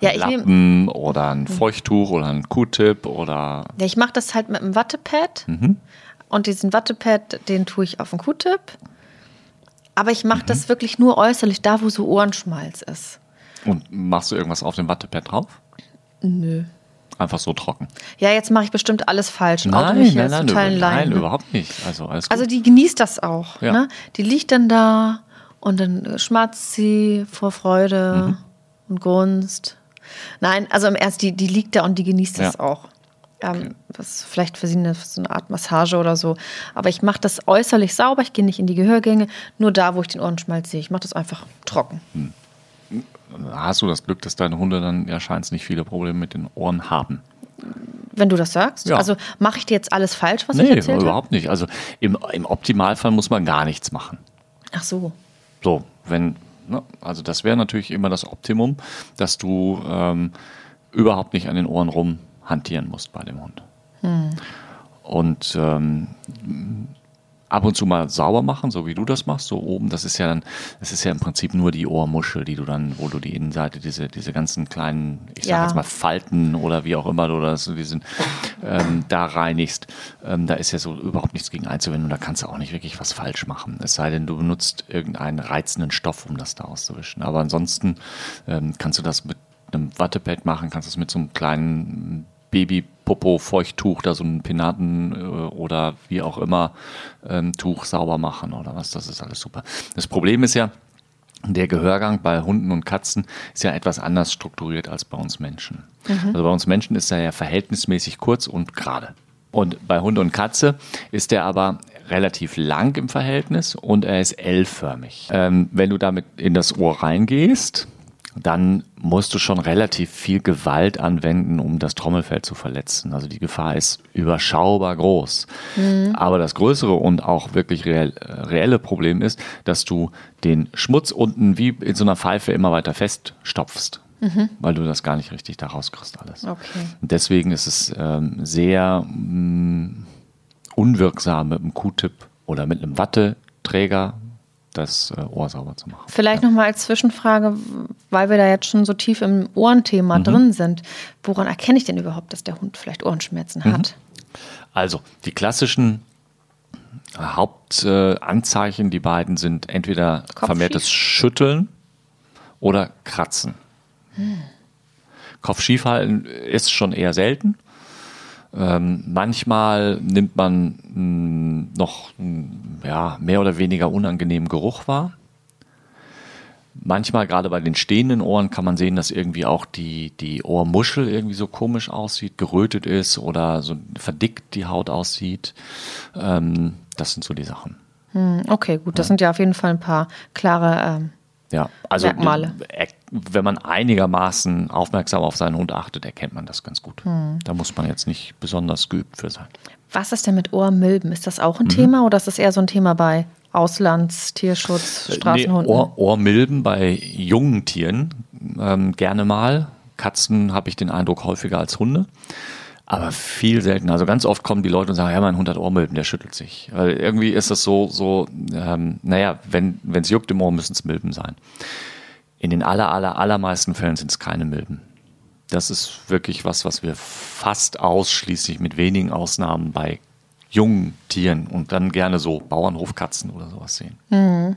Ja, ich Lappen oder ein Feuchttuch oder ein Q-Tip oder. Ja, ich mache das halt mit einem Wattepad. Mhm. Und diesen Wattepad, den tue ich auf den Q-Tip. Aber ich mache mhm. das wirklich nur äußerlich, da wo so Ohrenschmalz ist. Und machst du irgendwas auf dem Wattepad drauf? Nö. Einfach so trocken. Ja, jetzt mache ich bestimmt alles falsch. Nein, nein, nein, nein, nein, überhaupt nicht. Also, alles also die genießt das auch. Ja. Ne? Die liegt dann da und dann schmatzt sie vor Freude mhm. und Gunst. Nein, also im Ernst, die, die liegt da und die genießt das ja. auch. Ähm, ist vielleicht für sie eine, so eine Art Massage oder so. Aber ich mache das äußerlich sauber, ich gehe nicht in die Gehörgänge, nur da, wo ich den Ohrenschmalz sehe. Ich mache das einfach trocken. Hm. Hast du das Glück, dass deine Hunde dann ja scheint nicht viele Probleme mit den Ohren haben? Wenn du das sagst. Ja. Also mache ich dir jetzt alles falsch, was nee, ich erzählt Nee, überhaupt nicht. Also im, im Optimalfall muss man gar nichts machen. Ach so. So, wenn, ne, also das wäre natürlich immer das Optimum, dass du ähm, überhaupt nicht an den Ohren rum hantieren musst bei dem Hund. Hm. Und ähm, ab und zu mal sauber machen, so wie du das machst, so oben, das ist ja dann, das ist ja im Prinzip nur die Ohrmuschel, die du dann, wo du die Innenseite, diese, diese ganzen kleinen, ich sag ja. jetzt mal Falten oder wie auch immer du das, diesen, ähm, da reinigst, ähm, da ist ja so überhaupt nichts gegen einzuwenden und da kannst du auch nicht wirklich was falsch machen. Es sei denn, du benutzt irgendeinen reizenden Stoff, um das da auszuwischen. Aber ansonsten ähm, kannst du das mit einem Wattepad machen, kannst du es mit so einem kleinen Baby Popo-Feuchttuch, da so ein Penaten äh, oder wie auch immer ähm, Tuch sauber machen oder was. Das ist alles super. Das Problem ist ja, der Gehörgang bei Hunden und Katzen ist ja etwas anders strukturiert als bei uns Menschen. Mhm. Also bei uns Menschen ist er ja verhältnismäßig kurz und gerade. Und bei Hund und Katze ist der aber relativ lang im Verhältnis und er ist L-förmig. Ähm, wenn du damit in das Ohr reingehst, dann musst du schon relativ viel Gewalt anwenden, um das Trommelfell zu verletzen. Also die Gefahr ist überschaubar groß. Mhm. Aber das größere und auch wirklich reell, reelle Problem ist, dass du den Schmutz unten wie in so einer Pfeife immer weiter feststopfst. Mhm. Weil du das gar nicht richtig da rauskriegst alles. Okay. Und deswegen ist es ähm, sehr mh, mm, unwirksam mit einem Q-Tip oder mit einem Watteträger das äh, Ohr sauber zu machen. Vielleicht ja. nochmal als Zwischenfrage, weil wir da jetzt schon so tief im Ohrenthema mhm. drin sind. Woran erkenne ich denn überhaupt, dass der Hund vielleicht Ohrenschmerzen mhm. hat? Also, die klassischen Hauptanzeichen, äh, die beiden sind entweder Kopfschief. vermehrtes Schütteln oder Kratzen. Hm. Kopfschiefhalten ist schon eher selten. Ähm, manchmal nimmt man mh, hm, noch mh, hm, ja, mehr oder weniger unangenehmen Geruch wahr. Manchmal, gerade bei den stehenden Ohren, kann man sehen, dass irgendwie auch die, die Ohrmuschel irgendwie so komisch aussieht, gerötet ist oder so verdickt die Haut aussieht. Ähm, das sind so die Sachen. Hm, okay, gut. Das ja. sind ja auf jeden Fall ein paar klare ähm, ja, also Merkmale. wenn man einigermaßen aufmerksam auf seinen Hund achtet, erkennt man das ganz gut. Hm. Da muss man jetzt nicht besonders geübt für sein. Was ist denn mit Ohrmilben? Ist das auch ein mhm. Thema oder ist das eher so ein Thema bei Auslandstierschutz, äh, Straßenhunden? Nee, Ohr, Ohrmilben bei jungen Tieren ähm, gerne mal. Katzen habe ich den Eindruck häufiger als Hunde. Aber viel seltener. Also ganz oft kommen die Leute und sagen, ja, mein Hund hat Ohrmilben, der schüttelt sich. Weil irgendwie ist das so, so ähm, naja, wenn es juckt im Ohr, müssen es Milben sein. In den aller, aller, allermeisten Fällen sind es keine Milben. Das ist wirklich was, was wir fast ausschließlich mit wenigen Ausnahmen bei jungen Tieren und dann gerne so Bauernhofkatzen oder sowas sehen. Mhm.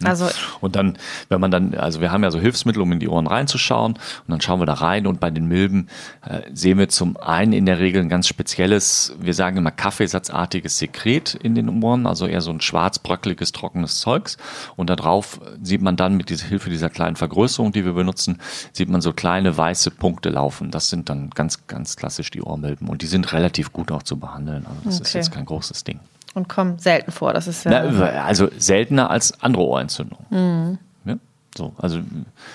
Ne? Also und dann, wenn man dann, also wir haben ja so Hilfsmittel, um in die Ohren reinzuschauen und dann schauen wir da rein und bei den Milben äh, sehen wir zum einen in der Regel ein ganz spezielles, wir sagen immer Kaffeesatzartiges Sekret in den Ohren, also eher so ein schwarzbröckliges, trockenes Zeugs und da drauf sieht man dann mit dieser Hilfe dieser kleinen Vergrößerung, die wir benutzen, sieht man so kleine weiße Punkte laufen. Das sind dann ganz, ganz klassisch die Ohrmilben und die sind relativ gut auch zu behandeln. Also das okay. ist jetzt kein großes Ding. Und kommen selten vor. Das ist ja. Na, also seltener als andere Ohrentzündungen. Mhm. Ja, so, also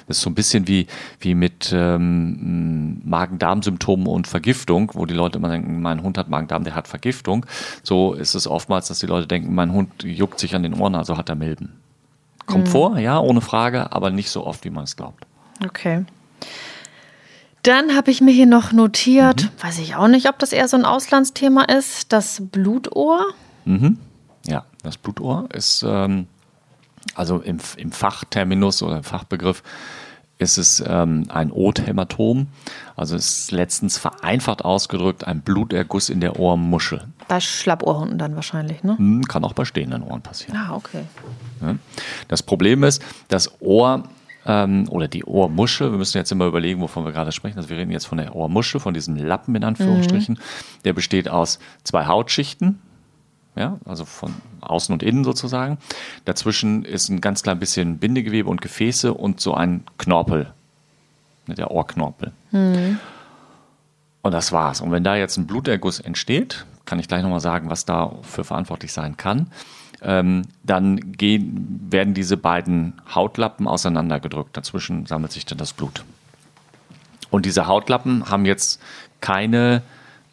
das ist so ein bisschen wie, wie mit ähm, Magen-Darm-Symptomen und Vergiftung, wo die Leute immer denken, mein Hund hat Magen-Darm, der hat Vergiftung. So ist es oftmals, dass die Leute denken, mein Hund juckt sich an den Ohren, also hat er Milben. Kommt mhm. vor, ja, ohne Frage, aber nicht so oft, wie man es glaubt. Okay. Dann habe ich mir hier noch notiert, mhm. weiß ich auch nicht, ob das eher so ein Auslandsthema ist, das Blutohr. Mhm. Ja, das Blutohr ist, ähm, also im, im Fachterminus oder im Fachbegriff, ist es ähm, ein Othämatom. Also ist letztens vereinfacht ausgedrückt ein Bluterguss in der Ohrmuschel. Bei Schlappohrhunden dann wahrscheinlich, ne? Hm, kann auch bei stehenden Ohren passieren. Ah, okay. Ja. Das Problem ist, das Ohr ähm, oder die Ohrmuschel, wir müssen jetzt immer überlegen, wovon wir gerade sprechen. Also wir reden jetzt von der Ohrmuschel, von diesem Lappen in Anführungsstrichen. Mhm. Der besteht aus zwei Hautschichten, ja, also von außen und innen sozusagen. Dazwischen ist ein ganz klein bisschen Bindegewebe und Gefäße und so ein Knorpel, ne, der Ohrknorpel. Mhm. Und das war's. Und wenn da jetzt ein Bluterguss entsteht, kann ich gleich nochmal sagen, was dafür verantwortlich sein kann, ähm, dann gehen, werden diese beiden Hautlappen auseinandergedrückt. Dazwischen sammelt sich dann das Blut. Und diese Hautlappen haben jetzt keine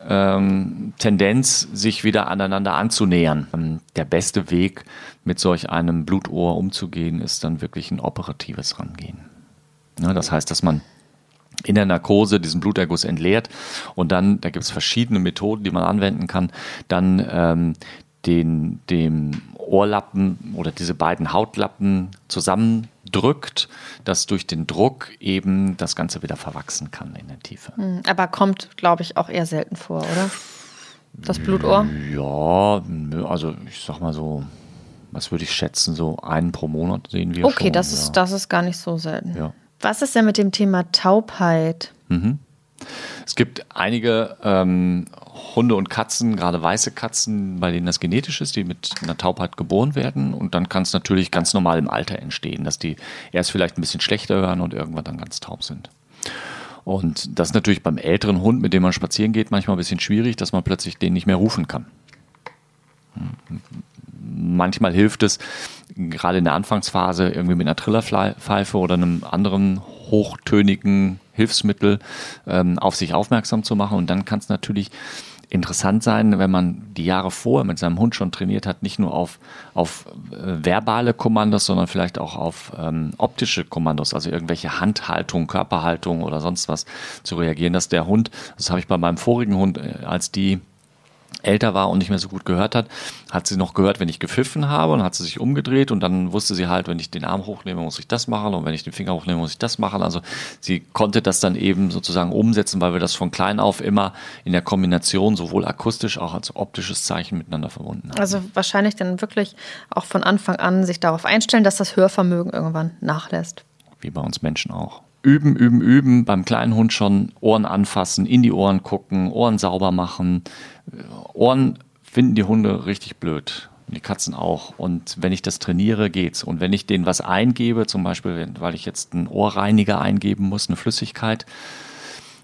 ähm, Tendenz, sich wieder aneinander anzunähern. Ähm, der beste Weg, mit solch einem Blutohr umzugehen, ist dann wirklich ein operatives Rangehen. Ja, das heißt, dass man in der Narkose diesen Bluterguss entleert und dann, da gibt es verschiedene Methoden, die man anwenden kann, dann ähm, den, dem Ohrlappen oder diese beiden Hautlappen zusammendrückt, dass durch den Druck eben das Ganze wieder verwachsen kann in der Tiefe. Hm, aber kommt, glaube ich, auch eher selten vor, oder? Das Blutohr? Ja, also ich sag mal so, was würde ich schätzen, so einen pro Monat sehen wir. Okay, schon, das, ja. ist, das ist gar nicht so selten. Ja. Was ist denn mit dem Thema Taubheit? Mhm. Es gibt einige ähm, Hunde und Katzen, gerade weiße Katzen, bei denen das genetisch ist, die mit einer Taubheit geboren werden. Und dann kann es natürlich ganz normal im Alter entstehen, dass die erst vielleicht ein bisschen schlechter hören und irgendwann dann ganz taub sind. Und das ist natürlich beim älteren Hund, mit dem man spazieren geht, manchmal ein bisschen schwierig, dass man plötzlich den nicht mehr rufen kann. Manchmal hilft es, gerade in der Anfangsphase, irgendwie mit einer Trillerpfeife oder einem anderen hochtönigen Hilfsmittel ähm, auf sich aufmerksam zu machen. Und dann kann es natürlich interessant sein, wenn man die Jahre vorher mit seinem Hund schon trainiert hat, nicht nur auf, auf äh, verbale Kommandos, sondern vielleicht auch auf ähm, optische Kommandos, also irgendwelche Handhaltung, Körperhaltung oder sonst was zu reagieren, dass der Hund, das habe ich bei meinem vorigen Hund, äh, als die älter war und nicht mehr so gut gehört hat, hat sie noch gehört, wenn ich gepfiffen habe und hat sie sich umgedreht und dann wusste sie halt, wenn ich den Arm hochnehme, muss ich das machen und wenn ich den Finger hochnehme, muss ich das machen. Also sie konnte das dann eben sozusagen umsetzen, weil wir das von klein auf immer in der Kombination sowohl akustisch auch als optisches Zeichen miteinander verbunden haben. Also wahrscheinlich dann wirklich auch von Anfang an sich darauf einstellen, dass das Hörvermögen irgendwann nachlässt. Wie bei uns Menschen auch üben, üben, üben, beim kleinen Hund schon Ohren anfassen, in die Ohren gucken, Ohren sauber machen, Ohren finden die Hunde richtig blöd. Die Katzen auch. Und wenn ich das trainiere, geht's. Und wenn ich denen was eingebe, zum Beispiel, weil ich jetzt einen Ohrreiniger eingeben muss, eine Flüssigkeit,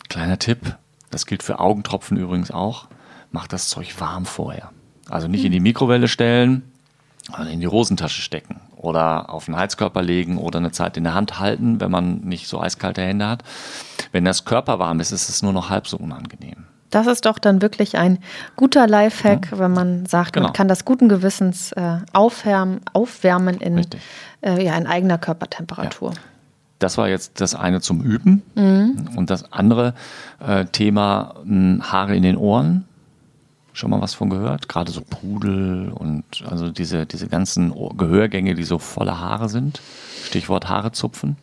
kleiner Tipp, das gilt für Augentropfen übrigens auch, macht das Zeug warm vorher. Also nicht in die Mikrowelle stellen, sondern in die Hosentasche stecken oder auf den Heizkörper legen oder eine Zeit in der Hand halten, wenn man nicht so eiskalte Hände hat. Wenn das Körper warm ist, ist es nur noch halb so unangenehm. Das ist doch dann wirklich ein guter Lifehack, ja. wenn man sagt, genau. man kann das guten Gewissens äh, aufwärmen, aufwärmen in, äh, ja, in eigener Körpertemperatur. Ja. Das war jetzt das eine zum Üben. Mhm. Und das andere äh, Thema mh, Haare in den Ohren. Schon mal was von gehört? Gerade so Pudel und also diese, diese ganzen Gehörgänge, die so voller Haare sind. Stichwort Haare zupfen.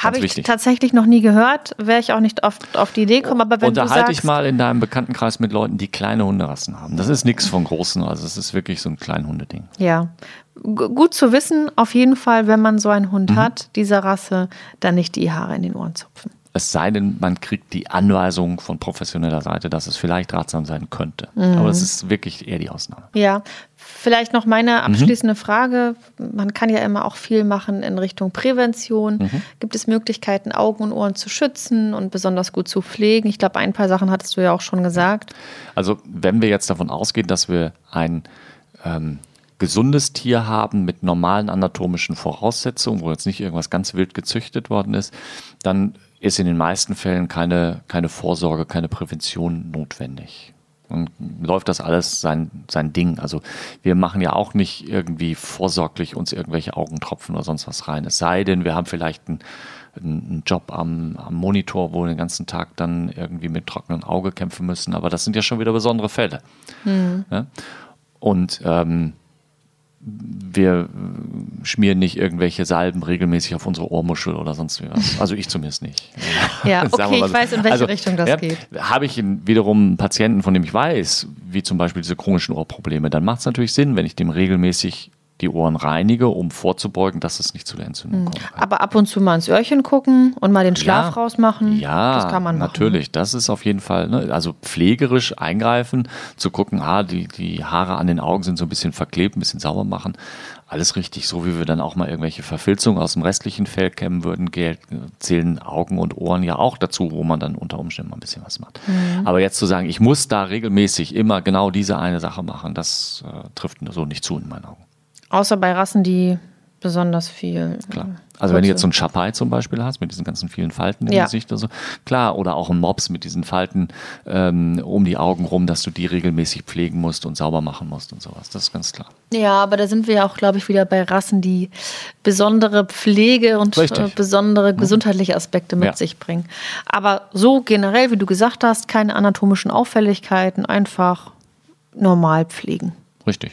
Habe ich wichtig. tatsächlich noch nie gehört, wäre ich auch nicht oft auf die Idee gekommen. Aber wenn Unterhalte dich mal in deinem Bekanntenkreis mit Leuten, die kleine Hunderassen haben. Das ist nichts von großen, also es ist wirklich so ein klein Hundeding. Ja, G gut zu wissen, auf jeden Fall, wenn man so einen Hund mhm. hat, dieser Rasse, dann nicht die Haare in den Ohren zupfen. Es sei denn, man kriegt die Anweisung von professioneller Seite, dass es vielleicht ratsam sein könnte. Mhm. Aber es ist wirklich eher die Ausnahme. Ja, vielleicht noch meine mhm. abschließende mhm. Frage. Man kann ja immer auch viel machen in Richtung Prävention. Mhm. Gibt es Möglichkeiten, Augen und Ohren zu schützen und besonders gut zu pflegen? Ich glaube, ein paar Sachen hattest du ja auch schon gesagt. Also, wenn wir jetzt davon ausgehen, dass wir ein ähm, gesundes Tier haben mit normalen anatomischen Voraussetzungen, wo jetzt nicht irgendwas ganz wild gezüchtet worden ist, dann ist in den meisten Fällen keine, keine Vorsorge, keine Prävention notwendig. Und läuft das alles sein, sein Ding. Also wir machen ja auch nicht irgendwie vorsorglich uns irgendwelche Augentropfen oder sonst was rein. Es sei denn, wir haben vielleicht einen, einen Job am, am Monitor, wo wir den ganzen Tag dann irgendwie mit trockenem Auge kämpfen müssen. Aber das sind ja schon wieder besondere Fälle. Mhm. Ja? Und ähm, wir schmieren nicht irgendwelche Salben regelmäßig auf unsere Ohrmuschel oder sonst was. Also ich zumindest nicht. Ja, okay, ich weiß, in welche also, Richtung das ja, geht. Habe ich wiederum einen Patienten, von dem ich weiß, wie zum Beispiel diese chronischen Ohrprobleme, dann macht es natürlich Sinn, wenn ich dem regelmäßig die Ohren reinige, um vorzubeugen, dass es nicht zu der Entzündung mhm. kommt. Aber ab und zu mal ins Öhrchen gucken und mal den Schlaf ja, rausmachen. Ja, das kann man machen. natürlich. Das ist auf jeden Fall, ne, also pflegerisch eingreifen, zu gucken, ah, die, die Haare an den Augen sind so ein bisschen verklebt, ein bisschen sauber machen. Alles richtig, so wie wir dann auch mal irgendwelche Verfilzungen aus dem restlichen Fell kämmen würden, zählen Augen und Ohren ja auch dazu, wo man dann unter Umständen mal ein bisschen was macht. Mhm. Aber jetzt zu sagen, ich muss da regelmäßig immer genau diese eine Sache machen, das äh, trifft so nicht zu in meinen Augen. Außer bei Rassen, die besonders viel. Klar. Also wenn du jetzt so einen Chapai zum Beispiel hast, mit diesen ganzen vielen Falten im ja. Gesicht oder so, klar, oder auch einen Mops mit diesen Falten ähm, um die Augen rum, dass du die regelmäßig pflegen musst und sauber machen musst und sowas. Das ist ganz klar. Ja, aber da sind wir ja auch, glaube ich, wieder bei Rassen, die besondere Pflege und äh, besondere gesundheitliche Aspekte mit ja. sich bringen. Aber so generell, wie du gesagt hast, keine anatomischen Auffälligkeiten, einfach normal pflegen. Richtig.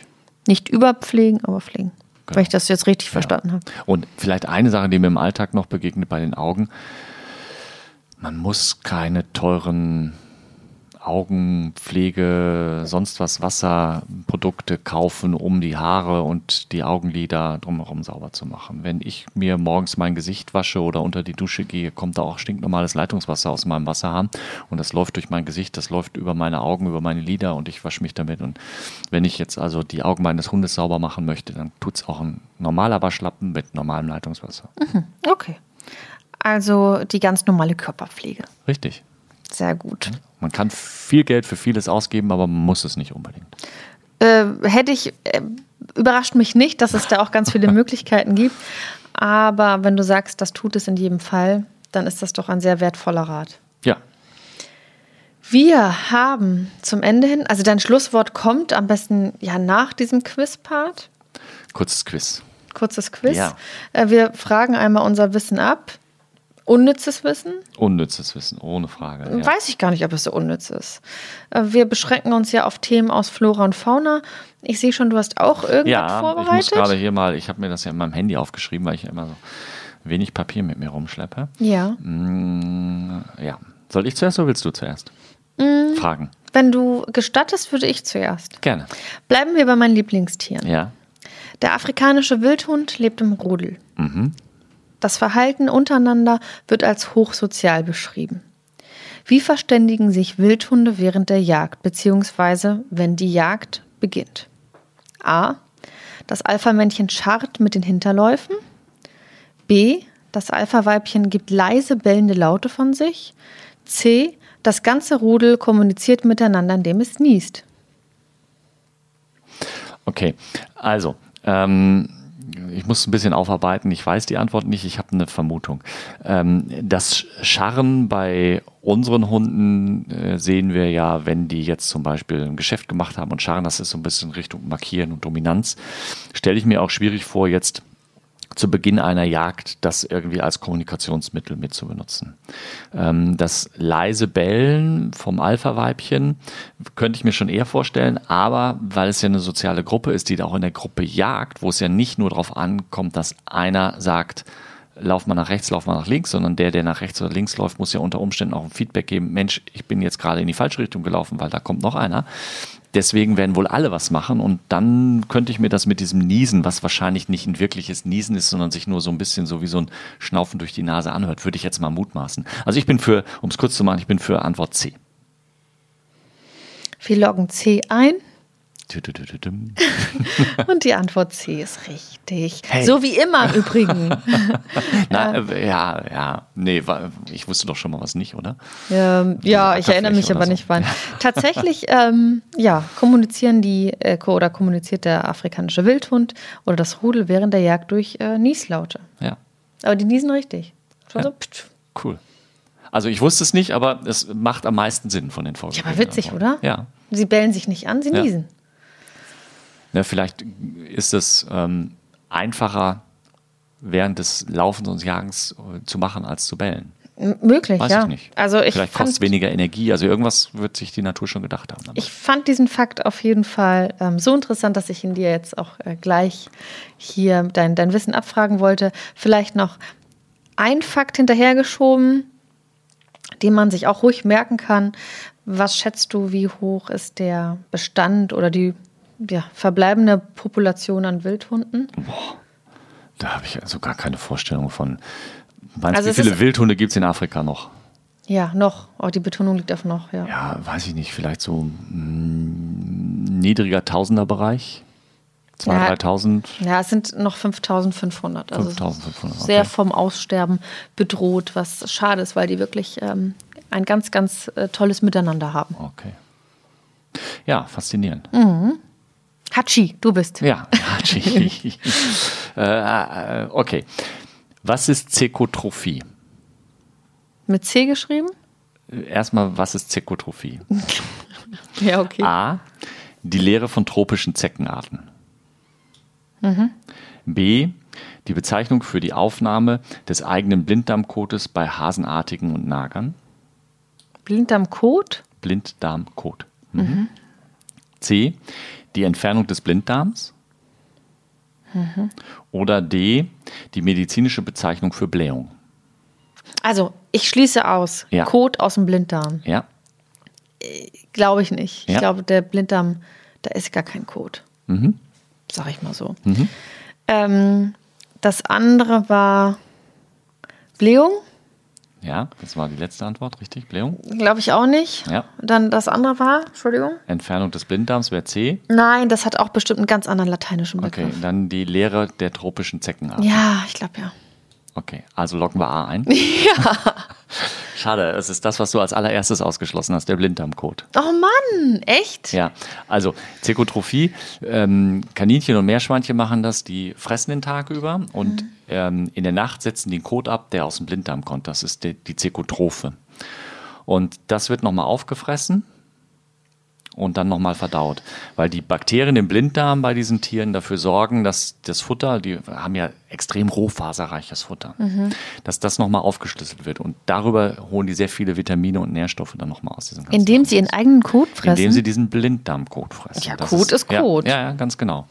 Nicht überpflegen, aber pflegen. Genau. Weil ich das jetzt richtig ja. verstanden habe. Und vielleicht eine Sache, die mir im Alltag noch begegnet bei den Augen. Man muss keine teuren Augenpflege, sonst was, Wasserprodukte kaufen, um die Haare und die Augenlider drumherum sauber zu machen. Wenn ich mir morgens mein Gesicht wasche oder unter die Dusche gehe, kommt da auch stinknormales Leitungswasser aus meinem Wasserhahn und das läuft durch mein Gesicht, das läuft über meine Augen, über meine Lider und ich wasche mich damit. Und wenn ich jetzt also die Augen meines Hundes sauber machen möchte, dann tut es auch ein normaler Waschlappen mit normalem Leitungswasser. Mhm. Okay. Also die ganz normale Körperpflege. Richtig. Sehr gut. Man kann viel Geld für vieles ausgeben, aber man muss es nicht unbedingt. Äh, hätte ich, äh, überrascht mich nicht, dass es da auch ganz viele Möglichkeiten gibt. Aber wenn du sagst, das tut es in jedem Fall, dann ist das doch ein sehr wertvoller Rat. Ja. Wir haben zum Ende hin, also dein Schlusswort kommt am besten ja nach diesem Quiz-Part. Kurzes Quiz. Kurzes Quiz. Ja. Äh, wir fragen einmal unser Wissen ab. Unnützes Wissen? Unnützes Wissen, ohne Frage. Ja. Weiß ich gar nicht, ob es so unnütz ist. Äh, wir beschränken uns ja auf Themen aus Flora und Fauna. Ich sehe schon, du hast auch irgendwas ja, vorbereitet. ich muss gerade hier mal, ich habe mir das ja in meinem Handy aufgeschrieben, weil ich ja immer so wenig Papier mit mir rumschleppe. ja. Mm, ja. Soll ich zuerst oder willst du zuerst? Mm. Fragen. Wenn du gestattest, würde ich zuerst. Gerne. Bleiben wir bei meinen Lieblingstieren. Ja. Der afrikanische Wildhund lebt im Rudel. Mhm. Das Verhalten untereinander wird als hochsozial beschrieben. Wie verständigen sich Wildhunde während der Jagd bzw. wenn die Jagd beginnt? A. Das Alpha-Männchen scharrt mit den Hinterläufen. B. Das Alpha-Weibchen gibt leise bellende Laute von sich. C. Das ganze Rudel kommuniziert miteinander, indem es niest. Okay, also, ähm, ich muss ein bisschen aufarbeiten. Ich weiß die Antwort nicht, ich habe eine Vermutung. Ähm, das Scharren bei unseren Hunden äh, sehen wir ja, wenn die jetzt zum Beispiel ein Geschäft gemacht haben und scharren, das ist so ein bisschen Richtung Markieren und Dominanz. Stelle ich mir auch schwierig vor, jetzt zu Beginn einer Jagd das irgendwie als Kommunikationsmittel mit zu benutzen. Ähm, das leise Bellen vom Alpha-Weibchen könnte ich mir schon eher vorstellen, aber weil es ja eine soziale Gruppe ist, die da auch in der Gruppe jagt, wo es ja nicht nur darauf ankommt, dass einer sagt, lauf mal nach rechts, lauf mal nach links, sondern der, der nach rechts oder links läuft, muss ja unter Umständen auch ein Feedback geben, Mensch, ich bin jetzt gerade in die falsche Richtung gelaufen, weil da kommt noch einer. Deswegen werden wohl alle was machen und dann könnte ich mir das mit diesem Niesen, was wahrscheinlich nicht ein wirkliches Niesen ist, sondern sich nur so ein bisschen so wie so ein Schnaufen durch die Nase anhört, würde ich jetzt mal mutmaßen. Also ich bin für, um es kurz zu machen, ich bin für Antwort C. Wir loggen C ein. und die Antwort C ist richtig. Hey. So wie immer übrigens. Na, äh, ja, ja, nee, war, ich wusste doch schon mal was nicht, oder? Ähm, ja, ich erinnere mich aber so. nicht wann. Tatsächlich, ähm, ja, kommunizieren die äh, oder kommuniziert der afrikanische Wildhund oder das Rudel während der Jagd durch äh, Nieslaute. Ja, Aber die niesen richtig. Schon Ja. so. ptsch. cool. Also ich wusste es nicht, aber es macht am meisten Sinn von den Folgen. Ja, aber witzig, oder? Ja. Sie bellen sich nicht an, sie Ja. niesen. Ja, vielleicht ist es ähm, einfacher, während des Laufens und Jagens äh, zu machen, als zu bellen. M möglich, Weiß ja. ich nicht. Also ich vielleicht kostet weniger Energie. Also irgendwas wird sich die Natur schon gedacht haben. damit. ich fand diesen Fakt auf jeden Fall ähm, so interessant, dass ich ihn dir jetzt auch äh, gleich hier dein, dein Wissen abfragen wollte. Vielleicht noch ein Fakt hinterhergeschoben, den man sich auch ruhig merken kann. Was schätzt du, wie hoch ist der Bestand oder die ja, verbleibende Population an Wildhunden? Da habe ich also gar keine Vorstellung von. Meinst Also wie viele Wildhunde gibt es in Afrika noch? Ja, noch. Oh, die Betonung liegt auf noch, ja. Ja, weiß ich nicht. Vielleicht so mm, niedriger Tausenderbereich? 2.000, Ja. 3.000? Ja, es sind noch 5500. Also es ist 5500, Sehr okay. vom Aussterben bedroht, was schade ist, weil die wirklich ähm, ein ganz, ganz äh, tolles Miteinander haben. Okay. Ja, faszinierend. Hatschi, du bist. Ja, Hatschi. äh, äh, okay. Was ist Zekotrophie? Mit C geschrieben? Erstmal, was ist Zekotrophie? Ja, okay. A. Die Lehre von tropischen Zeckenarten. B. Die Bezeichnung für die Aufnahme des eigenen Blinddarmkotes bei Hasenartigen und Nagern. Blinddarmkot? Blinddarmkot. Mhm. C. Die Entfernung des Blinddarms. Oder D. Die medizinische Bezeichnung für Blähung. Also, ich schließe aus. Ja. Kot aus dem Blinddarm. Ja. Glaube ich nicht. Ich Ja? glaube, der Blinddarm, da ist gar kein Kot. Mhm. Sag ich mal so. Ähm, das andere war Blähung. Ja, das war die letzte Antwort, richtig? Blähung? Glaube ich auch nicht. Ja. Dann das andere war, Entschuldigung. Entfernung des Blinddarms wäre C. Nein, das hat auch bestimmt einen ganz anderen lateinischen Okay, Begriff. dann die Lehre der tropischen Zeckenart. Ja, ich glaube ja. Okay, also loggen wir A ein. Ja. Schade, es ist das, was du als allererstes ausgeschlossen hast, der Blinddarmcode. Oh Mann, echt? Ja, also Zekotrophie, ähm, Kaninchen und Meerschweinchen machen das, die fressen den Tag über und ähm, in der Nacht setzen die einen Kot ab, der aus dem Blinddarm kommt. Das ist die, die Zekotrophe. Und das wird nochmal aufgefressen und dann nochmal verdaut. Weil die Bakterien im Blinddarm bei diesen Tieren dafür sorgen, dass das Futter, die haben ja extrem rohfaserreiches Futter, dass das nochmal aufgeschlüsselt wird. Und darüber holen die sehr viele Vitamine und Nährstoffe dann nochmal aus diesem ganzen Indem sie ihren eigenen Kot fressen. indem sie diesen Blinddarmkot fressen. Ja, Das Kot ist Kot. Ja, ja, ganz genau.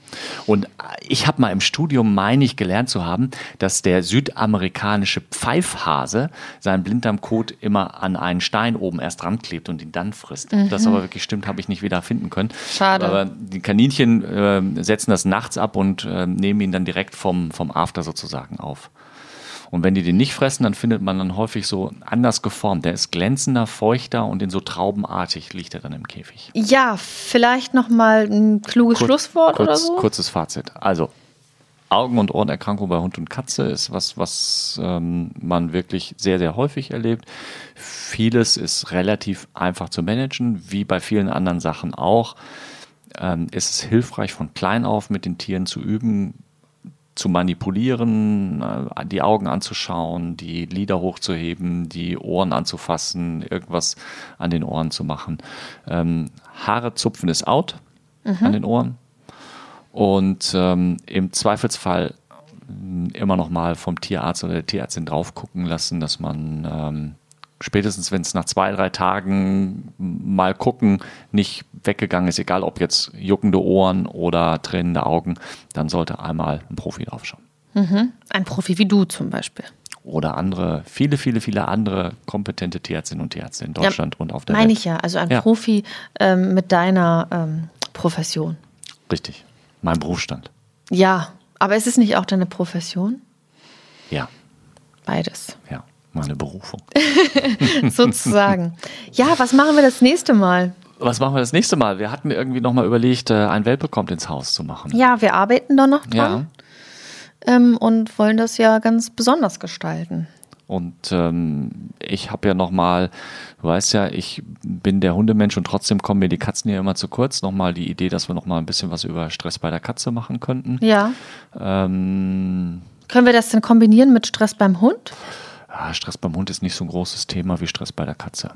Und ich habe mal im Studium, meine ich, gelernt zu haben, dass der südamerikanische Pfeifhase seinen Blinddarmkot immer an einen Stein oben erst dran klebt und ihn dann frisst. Das aber wirklich stimmt, habe ich nicht wieder finden können. Schade. Aber die Kaninchen äh, setzen das nachts ab und äh, nehmen ihn dann direkt vom, vom After sozusagen auf. Und wenn die den nicht fressen, dann findet man dann häufig so anders geformt. Der ist glänzender, feuchter und in so traubenartig liegt er dann im Käfig. Ja, vielleicht noch mal ein kluges Kur- Schlusswort kurz, oder so. Kurzes Fazit. Also, Augen- und Ohrenerkrankung bei Hund und Katze ist was, was ähm, man wirklich sehr, sehr häufig erlebt. Vieles ist relativ einfach zu managen, wie bei vielen anderen Sachen auch. Ähm, ist es hilfreich, von klein auf mit den Tieren zu üben, zu manipulieren, äh, die Augen anzuschauen, die Lider hochzuheben, die Ohren anzufassen, irgendwas an den Ohren zu machen. Ähm, Haare zupfen ist out an den Ohren. Und ähm, im Zweifelsfall ähm, immer noch mal vom Tierarzt oder der Tierärztin drauf gucken lassen, dass man ähm, spätestens, wenn es nach zwei, drei Tagen mal gucken, nicht weggegangen ist, egal ob jetzt juckende Ohren oder tränende Augen, dann sollte einmal ein Profi draufschauen. Ein Profi wie du zum Beispiel. Oder andere, viele, viele, viele andere kompetente Tierärztinnen und Tierärzte in Deutschland und auf der Meine Welt. ich ja. Also ein Ja. Profi ähm, mit deiner ähm, Profession. Richtig. Mein Berufsstand. Ja, aber ist es nicht auch deine Profession? Ja, Beides. ja. Meine Berufung. Sozusagen. ja, was machen wir das nächste Mal? Was machen wir das nächste Mal? Wir hatten irgendwie nochmal überlegt, äh, ein Welpe kommt ins Haus zu machen. Ja, wir arbeiten da noch Ja. dran ähm, und wollen das ja ganz besonders gestalten. Und ähm, ich habe ja nochmal, du weißt ja, ich bin der Hundemensch und trotzdem kommen mir die Katzen hier immer zu kurz. Nochmal die Idee, dass wir nochmal ein bisschen was über Stress bei der Katze machen könnten. Ja. Ähm, Können wir das denn kombinieren mit Stress beim Hund? ja, Stress beim Hund ist nicht so ein großes Thema wie Stress bei der Katze.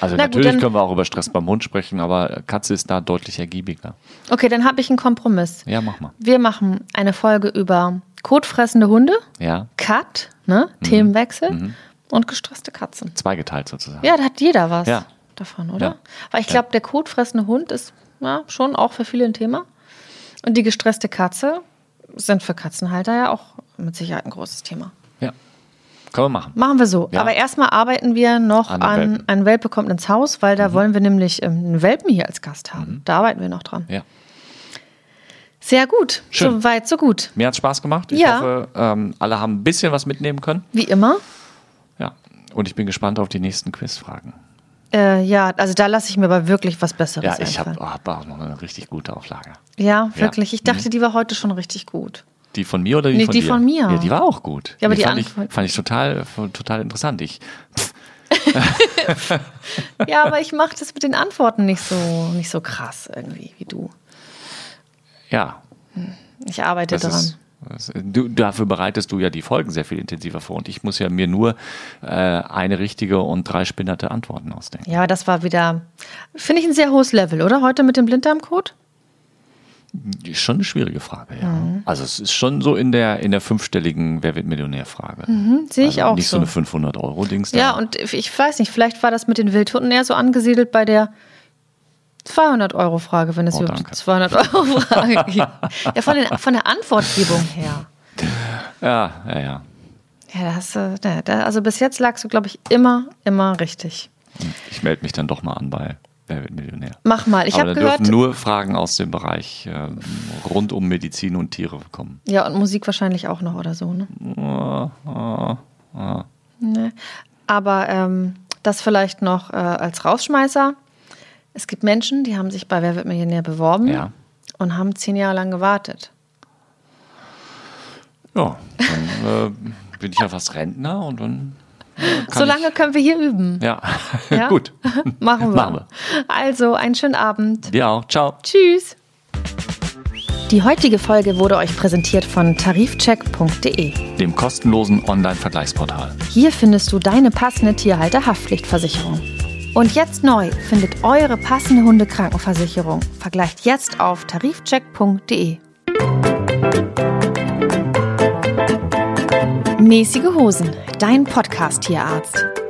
Also Na gut, natürlich dann- können wir auch über Stress beim Hund sprechen, aber Katze ist da deutlich ergiebiger. Okay, dann habe ich einen Kompromiss. Ja, mach mal. Wir machen eine Folge über kotfressende Hunde, Ja, Cut, ne? Mhm. Themenwechsel und gestresste Katzen. zweigeteilt sozusagen. Ja, da hat jeder was Ja. davon, oder? Ja. Weil ich glaube, der kotfressende Hund ist ja, schon auch für viele ein Thema. Und die gestresste Katze sind für Katzenhalter ja auch mit Sicherheit ein großes Thema. Können wir machen. Machen wir so. Ja. Aber erstmal arbeiten wir noch An an, Welpen. ein Welpe kommt ins Haus, weil da wollen wir nämlich ähm, einen Welpen hier als Gast haben. Da arbeiten wir noch dran. Ja. Sehr gut. Schön. So weit, so gut. Mir hat Spaß gemacht. Ich Ja. hoffe, ähm, alle haben ein bisschen was mitnehmen können. Wie immer. Ja. Und ich bin gespannt auf die nächsten Quizfragen. Äh, ja, also da lasse ich mir aber wirklich was Besseres Ja, ich habe einfallen. hab auch noch eine richtig gute Auflage. Ja, wirklich. Ich Ja. dachte, die war heute schon richtig gut. Die von mir oder die Nee, von die dir? von mir. Ja, die war auch gut. Ja, aber die fand, ich, fand ich total, total interessant. Ich, Ja, aber ich mache das mit den Antworten nicht so, nicht so krass irgendwie wie du. ja, Ich arbeite das dran. ist, das, du, dafür bereitest du ja die Folgen sehr viel intensiver vor. Und ich muss ja mir nur äh, eine richtige und drei spinnerte Antworten ausdenken. Ja, aber das war wieder, finde ich, ein sehr hohes Level, oder? Heute mit dem Blinddarmcode? Ist Schon eine schwierige Frage, ja. Mhm. Also es ist schon so in der, in der fünfstelligen Wer wird Millionär-Frage. Hm, Sehe ich also auch Nicht so, so. eine 500-Euro-Dings. da. Ja, und ich weiß nicht, vielleicht war das mit den Wildhunden eher so angesiedelt bei der 200-Euro-Frage, wenn es Oh, überhaupt danke. 200-Euro-Frage gibt. Ja, von, den, von der Antwortgebung her. Ja, ja, ja. Ja, da hast du, da, da, also bis jetzt lagst du, glaube ich, immer, immer richtig. Ich melde mich dann doch mal an bei Wer wird Millionär. Mach mal. Ich habe gehört. dürfen nur Fragen aus dem Bereich äh, rund um Medizin und Tiere kommen. Ja, und Musik wahrscheinlich auch noch oder so, ne? Ne. Aber ähm, das vielleicht noch äh, als Rausschmeißer. Es gibt Menschen, die haben sich bei Wer wird Millionär beworben Ja. und haben zehn Jahre lang gewartet. Ja, dann äh, bin ich ja fast Rentner und dann. Äh, kann So lange ich, können wir hier üben. Ja, Ja? gut. Machen wir. Machen wir. Also, einen schönen Abend. Dir auch. Ciao. Tschüss. Die heutige Folge wurde euch präsentiert von tarifcheck.de. Dem kostenlosen Online-Vergleichsportal. Hier findest du deine passende Tierhalter-Haftpflichtversicherung. Und jetzt neu, findet eure passende Hundekrankenversicherung. Vergleicht jetzt auf tarifcheck.de. Mäßige Hosen, dein Podcast-Tierarzt.